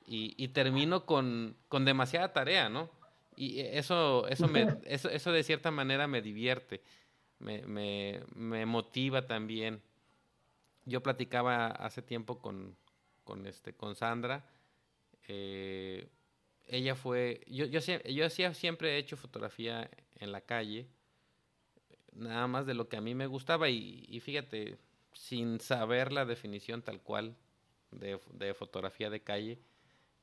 Y, y termino con, con demasiada tarea, ¿no? y eso, eso, me, eso, eso de cierta manera me divierte, me, me, me motiva también. Yo platicaba hace tiempo con, con, este, con Sandra. Eh, ella fue, yo, yo, yo siempre he hecho fotografía en la calle, nada más de lo que a mí me gustaba y, y fíjate, sin saber la definición tal cual de, de fotografía de calle,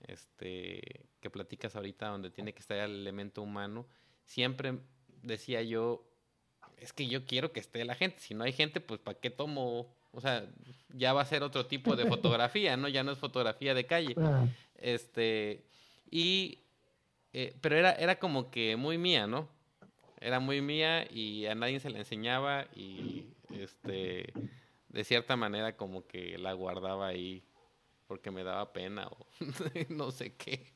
este, que platicas ahorita, donde tiene que estar el elemento humano, siempre decía yo, es que yo quiero que esté la gente, si no hay gente, pues ¿para qué tomo? O sea, ya va a ser otro tipo de fotografía, ¿no? Ya no es fotografía de calle. Este, y, eh, pero era, era como que muy mía, ¿no? era muy mía y a nadie se la enseñaba y este de cierta manera como que la guardaba ahí porque me daba pena o no sé qué.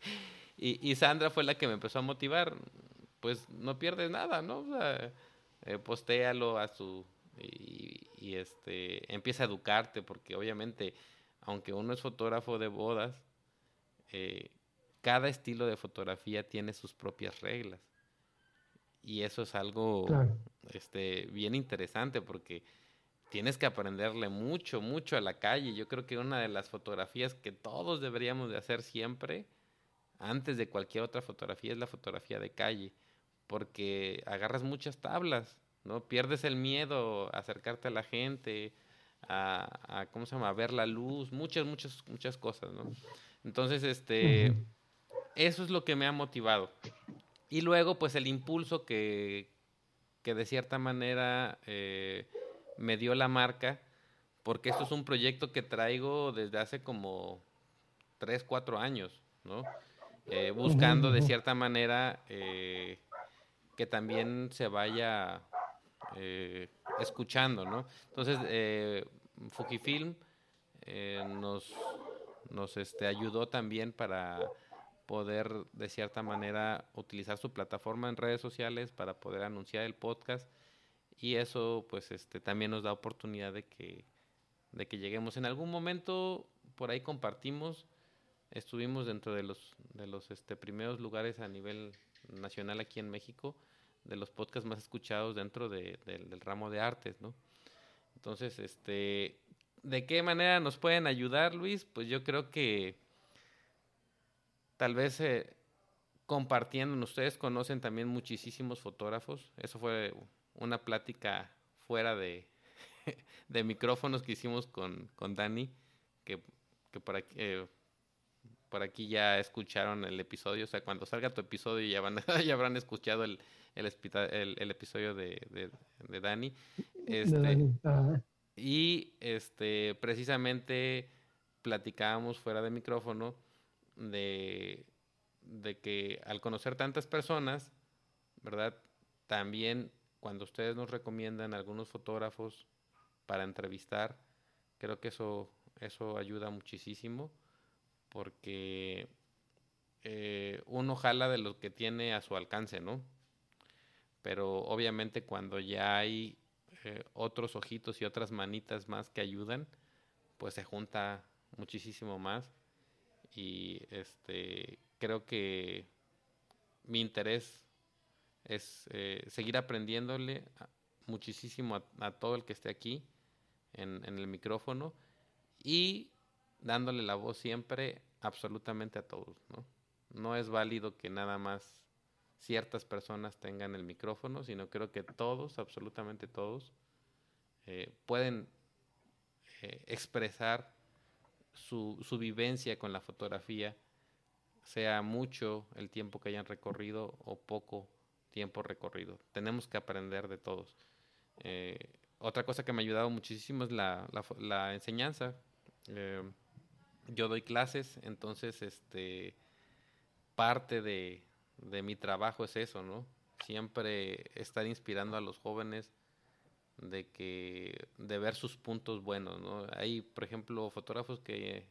Y, Sandra fue la que me empezó a motivar, pues no pierdes nada, ¿no? O sea, eh, postéalo a su... Y, este, empieza a educarte porque obviamente, aunque uno es fotógrafo de bodas, eh, cada estilo de fotografía tiene sus propias reglas. Y eso es algo este, bien interesante porque tienes que aprenderle mucho, mucho a la calle. Yo creo que una de las fotografías que todos deberíamos de hacer siempre, antes de cualquier otra fotografía, es la fotografía de calle, porque agarras muchas tablas, ¿no? Pierdes el miedo a acercarte a la gente, a, ¿cómo se llama? A ver la luz, muchas, muchas, muchas cosas, ¿no? Entonces, este, eso es lo que me ha motivado. Y luego, pues el impulso que, que de cierta manera eh, me dio la marca, porque esto es un proyecto que traigo desde hace como 3, 4 años, ¿no? Eh, buscando de cierta manera eh, que también se vaya escuchando, ¿no? Entonces, Fujifilm nos, nos este, ayudó también para poder de cierta manera utilizar su plataforma en redes sociales para poder anunciar el podcast y eso pues este también nos da oportunidad de que de que lleguemos en algún momento por ahí compartimos estuvimos dentro de los de los este primeros lugares a nivel nacional aquí en México de los podcasts más escuchados dentro de, del ramo de artes no entonces este de qué manera nos pueden ayudar Luis pues yo creo que tal vez eh, compartiendo, ustedes conocen también muchísimos fotógrafos, eso fue una plática fuera de, de micrófonos que hicimos con, con Dani, que, que por, aquí, eh, por aquí ya escucharon el episodio, o sea, cuando salga tu episodio ya, van, ya habrán escuchado el, el, el, episodio de, de, Dani. Este, y este, precisamente platicábamos fuera de micrófono de, de que al conocer tantas personas, ¿verdad? También cuando ustedes nos recomiendan algunos fotógrafos para entrevistar, creo que eso, eso ayuda muchísimo porque eh, uno jala de lo que tiene a su alcance, ¿no? Pero obviamente cuando ya hay eh, otros ojitos y otras manitas más que ayudan, pues se junta muchísimo más y este creo que mi interés es eh, seguir aprendiéndole muchísimo a, todo el que esté aquí en, en, el micrófono y dándole la voz siempre absolutamente a todos, ¿no? No es válido que nada más ciertas personas tengan el micrófono, sino creo que todos, absolutamente todos, eh, pueden eh, expresar su, su vivencia con la fotografía, sea mucho el tiempo que hayan recorrido o poco tiempo recorrido. Tenemos que aprender de todos. Eh, otra cosa que me ha ayudado muchísimo es la, la, enseñanza. Eh, yo doy clases, entonces este parte de, de, mi trabajo es eso, ¿no? Siempre estar inspirando a los jóvenes de que de ver sus puntos buenos, ¿no? Hay, por ejemplo, fotógrafos que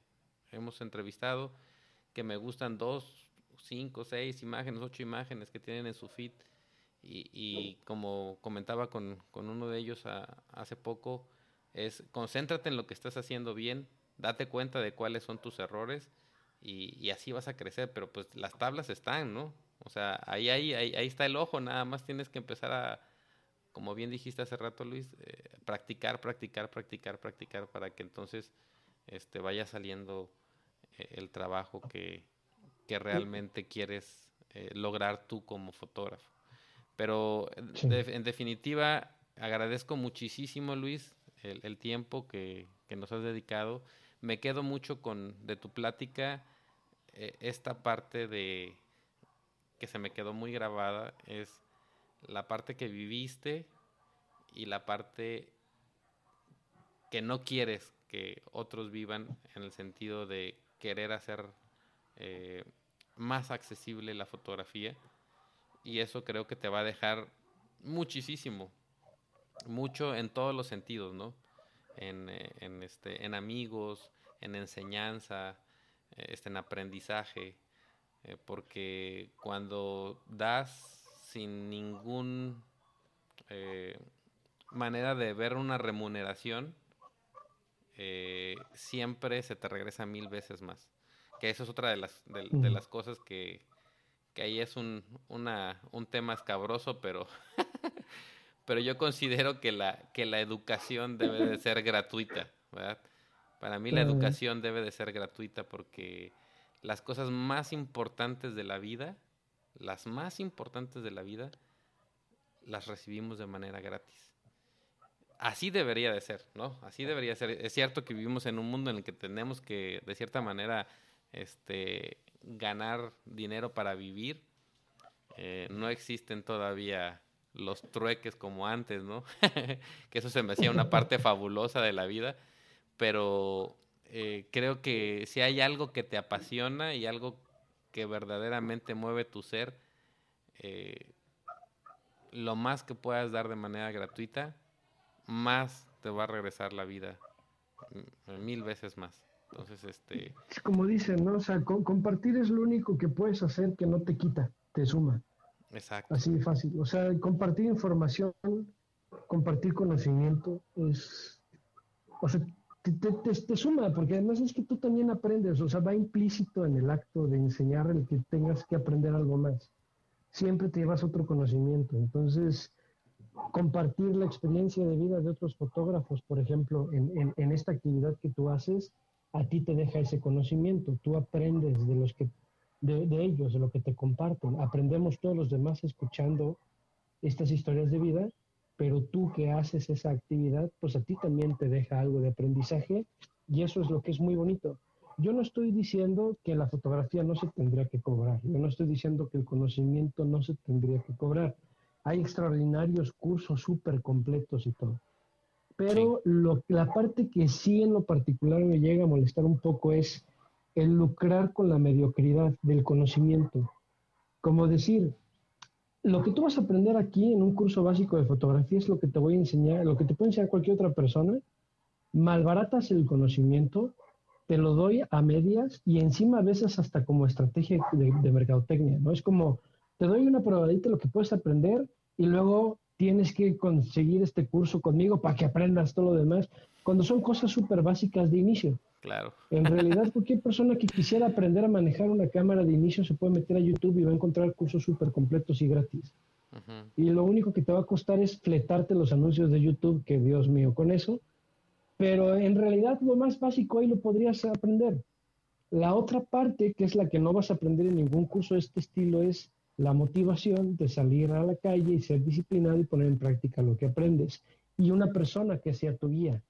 hemos entrevistado que me gustan dos, cinco, seis imágenes, ocho imágenes que tienen en su feed y, y como comentaba con, con, uno de ellos hace poco, es concéntrate en lo que estás haciendo bien, date cuenta de cuáles son tus errores y, y así vas a crecer, pero pues las tablas están, ¿no? O sea, ahí, ahí, ahí, ahí está el ojo, nada más tienes que empezar a como bien dijiste hace rato, Luis, eh, practicar, practicar, practicar, practicar para que entonces este, vaya saliendo eh, el trabajo que, que realmente quieres eh, lograr tú como fotógrafo. Pero en definitiva, agradezco muchísimo, Luis, el, el tiempo que, que, nos has dedicado. Me quedo mucho con de tu plática esta parte de que se me quedó muy grabada es la parte que viviste y la parte que no quieres que otros vivan en el sentido de querer hacer eh, más accesible la fotografía y eso creo que te va a dejar muchísimo, mucho en todos los sentidos, ¿no? En, eh, en, este, en amigos, en enseñanza, este, en aprendizaje, eh, porque cuando das sin ningún eh, manera de ver una remuneración, eh, siempre se te regresa mil veces más. Que eso es otra de las, de, las cosas que, que, ahí es un, una, un tema escabroso, pero, pero yo considero que la, que la educación debe de ser gratuita, ¿verdad? Para mí la educación debe de ser gratuita porque las cosas más importantes de la vida, las más importantes de la vida, las recibimos de manera gratis. Así debería de ser, ¿no? Así debería ser. Es cierto que vivimos en un mundo en el que tenemos que, de cierta manera, este, ganar dinero para vivir. Eh, no existen todavía los trueques como antes, ¿no? que eso se me hacía una parte fabulosa de la vida pero eh, creo que si hay algo que te apasiona y algo que verdaderamente mueve tu ser, eh, lo más que puedas dar de manera gratuita, más te va a regresar la vida, mm, mil veces más. Entonces, este... Es como dicen, ¿no? O sea, compartir es lo único que puedes hacer que no te quita, te suma. Exacto. Así de fácil. O sea, compartir información, compartir conocimiento es... O sea, te, te, suma, porque además es que tú también aprendes, o sea, va implícito en el acto de enseñar el que tengas que aprender algo más. Siempre te llevas otro conocimiento. Entonces, compartir la experiencia de vida de otros fotógrafos, por ejemplo, en, en, esta actividad que tú haces, a ti te deja ese conocimiento. Tú aprendes de los que de, ellos, de lo que te comparten. Aprendemos todos los demás escuchando estas historias de vida pero tú que haces esa actividad, pues a ti también te deja algo de aprendizaje y eso es lo que es muy bonito. Yo no estoy diciendo que la fotografía no se tendría que cobrar, yo no estoy diciendo que el conocimiento no se tendría que cobrar. Hay extraordinarios cursos súper completos y todo. Pero lo, la parte que sí en lo particular me llega a molestar un poco es el lucrar con la mediocridad del conocimiento. Como decir, lo que tú vas a aprender aquí en un curso básico de fotografía es lo que te voy a enseñar, lo que te puede enseñar cualquier otra persona. Malbaratas el conocimiento, te lo doy a medias y encima a veces hasta como estrategia de, mercadotecnia, ¿no? Es como, te doy una probadita de lo que puedes aprender y luego tienes que conseguir este curso conmigo para que aprendas todo lo demás, cuando son cosas súper básicas de inicio. Claro. En realidad, cualquier persona que quisiera aprender a manejar una cámara de inicio se puede meter a YouTube y va a encontrar cursos súper completos y gratis. Y lo único que te va a costar es fletarte los anuncios de YouTube, que Dios mío, con eso. Pero en realidad lo más básico ahí lo podrías aprender. La otra parte, que es la que no vas a aprender en ningún curso de este estilo, es la motivación de salir a la calle y ser disciplinado y poner en práctica lo que aprendes. Y una persona que sea tu guía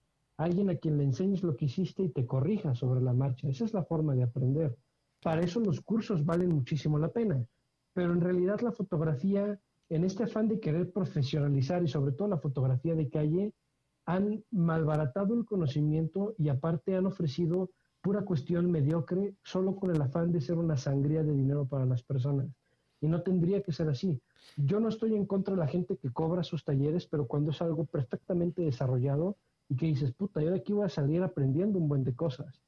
alguien a quien le enseñes lo que hiciste y te corrija sobre la marcha. Esa es la forma de aprender. Para eso los cursos valen muchísimo la pena. Pero en realidad la fotografía, en este afán de querer profesionalizar y sobre todo la fotografía de calle, han malbaratado el conocimiento y aparte han ofrecido pura cuestión mediocre solo con el afán de ser una sangría de dinero para las personas. Y no tendría que ser así. Yo no estoy en contra de la gente que cobra sus talleres, pero cuando es algo perfectamente desarrollado, y que dices, puta, yo de aquí voy a salir aprendiendo un buen de cosas.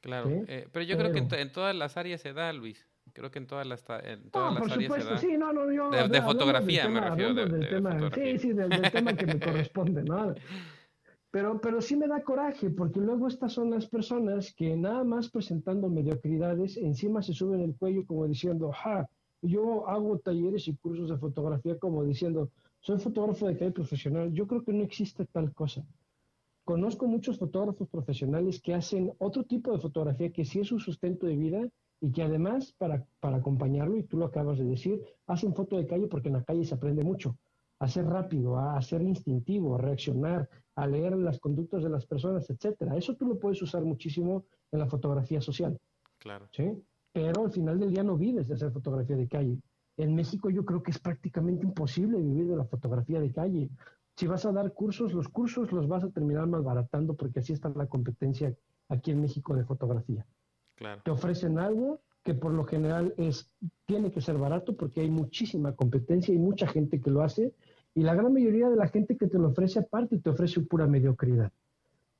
Claro, eh, pero yo creo que en, todas las áreas se da, Luis. Creo que en todas las, en todas las áreas se da. Sí, no, no, yo, de, fotografía me refiero. del tema, Sí, sí, del, tema que me corresponde, ¿no? Pero, pero sí me da coraje, porque luego estas son las personas que nada más presentando mediocridades, encima se suben el cuello como diciendo, ja, yo hago talleres y cursos de fotografía como diciendo, soy fotógrafo de calle profesional. Yo creo que no existe tal cosa. Conozco muchos fotógrafos profesionales que hacen otro tipo de fotografía que sí es un sustento de vida y que además para, para acompañarlo, y tú lo acabas de decir, hacen foto de calle porque en la calle se aprende mucho, a ser rápido, a ser instintivo, a reaccionar, a leer las conductas de las personas, etcétera. Eso tú lo puedes usar muchísimo en la fotografía social. Claro. ¿sí? Pero al final del día no vives de hacer fotografía de calle. En México yo creo que es prácticamente imposible vivir de la fotografía de calle si vas a dar cursos, los cursos los vas a terminar malbaratando porque así está la competencia aquí en México de fotografía. Claro. Te ofrecen algo que por lo general es tiene que ser barato porque hay muchísima competencia y mucha gente que lo hace Y la gran mayoría de la gente que te lo ofrece aparte te ofrece pura mediocridad.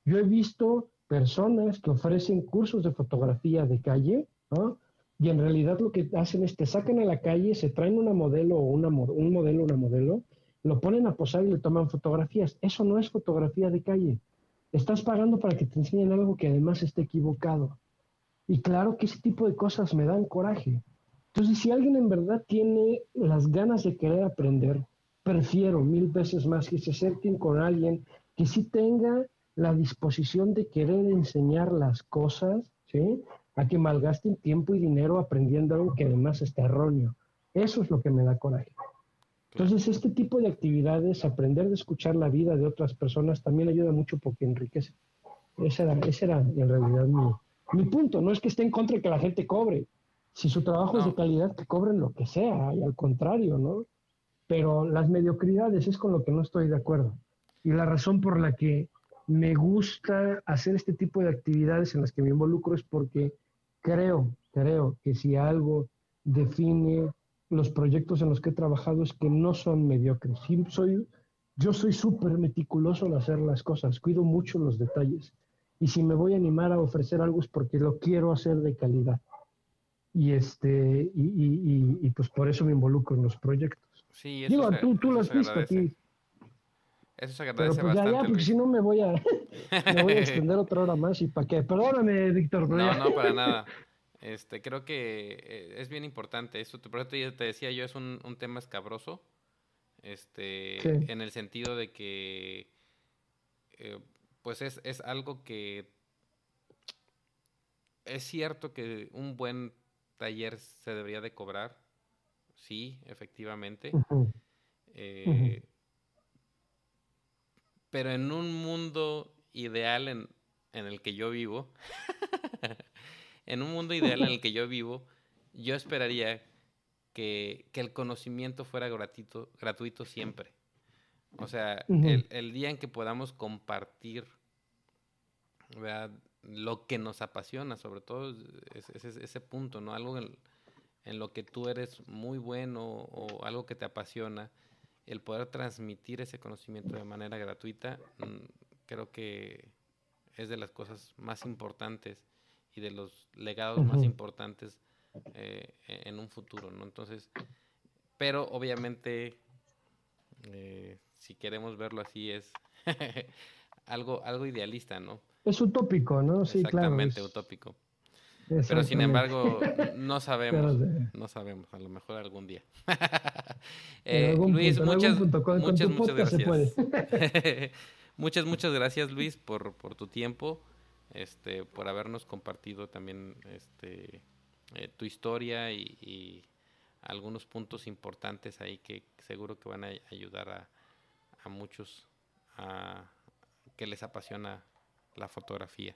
Yo he visto personas que ofrecen cursos de fotografía de calle, ¿no? Y en realidad lo que hacen es te sacan a la calle, se traen una modelo o una, un modelo, una modelo, lo ponen a posar y le toman fotografías. Eso no es fotografía de calle. Estás pagando para que te enseñen algo que además esté equivocado. Y claro que ese tipo de cosas me dan coraje. Entonces, si alguien en verdad tiene las ganas de querer aprender, prefiero mil veces más que se acerquen con alguien que sí tenga la disposición de querer enseñar las cosas, ¿sí? A que malgasten tiempo y dinero aprendiendo algo que además está erróneo. Eso es lo que me da coraje. Entonces, este tipo de actividades, aprender de escuchar la vida de otras personas, también ayuda mucho porque enriquece. Ese era, ese era en realidad mi, mi punto. No es que esté en contra de que la gente cobre. Si su trabajo es de calidad, que cobren lo que sea, y al contrario, ¿no? Pero las mediocridades es con lo que no estoy de acuerdo. Y la razón por la que me gusta hacer este tipo de actividades en las que me involucro es porque creo, creo que si algo define los proyectos en los que he trabajado es que no son mediocres. soy, yo soy súper meticuloso al hacer las cosas, cuido mucho los detalles. Y si me voy a animar a ofrecer algo es porque lo quiero hacer de calidad. Y, este, y, y, y pues por eso me involucro en los proyectos. Sí, Digo, tú, tú lo has visto aquí. Eso se agradece Pero pues bastante. Ya, ya, porque si no me voy a, me voy a extender otra hora más y para qué. Perdóname, Víctor. No, no, para nada. Este, creo que eh, es bien importante. Esto, por eso te decía yo, es un, un tema escabroso. Este, en el sentido de que, eh, pues es, es algo que es cierto que un buen taller se debería de cobrar. Sí, efectivamente. eh, pero en un mundo ideal en, en el que yo vivo, en un mundo ideal en el que yo vivo, yo esperaría que, que el conocimiento fuera gratuito, gratuito siempre. O sea, uh -huh. el, el, día en que podamos compartir ¿verdad? lo que nos apasiona, sobre todo es, es, es ese punto, ¿no? Algo en, en, lo que tú eres muy bueno o algo que te apasiona, el poder transmitir ese conocimiento de manera gratuita, mm, creo que es de las cosas más importantes y de los legados uh -huh. más importantes eh, en un futuro, ¿no? Entonces, pero obviamente, eh, si queremos verlo así, es algo, algo idealista, ¿no? Es utópico, ¿no? Sí, Exactamente, claro, es... utópico. Pero sin embargo, no sabemos, no sabemos, a lo mejor algún día. eh, Luis, punto, muchas, punto, con, muchas, con muchas gracias. muchas, muchas gracias, Luis, por, por tu tiempo, este, por habernos compartido también este, eh, tu historia y, algunos puntos importantes ahí que seguro que van a ayudar a, a muchos a, que les apasiona la fotografía.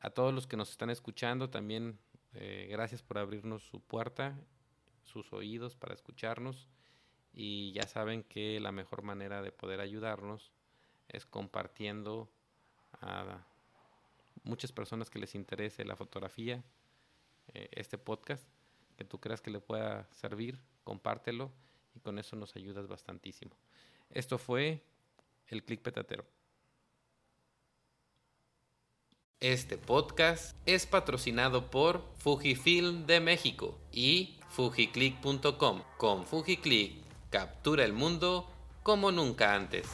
A todos los que nos están escuchando también eh, gracias por abrirnos su puerta, sus oídos para escucharnos y ya saben que la mejor manera de poder ayudarnos es compartiendo a muchas personas que les interese la fotografía, eh, este podcast, que tú creas que le pueda servir, compártelo y con eso nos ayudas bastantísimo. Esto fue el Click Petatero. Este podcast es patrocinado por Fujifilm de México y Fujiclick.com. Con Fujiclick, captura el mundo como nunca antes.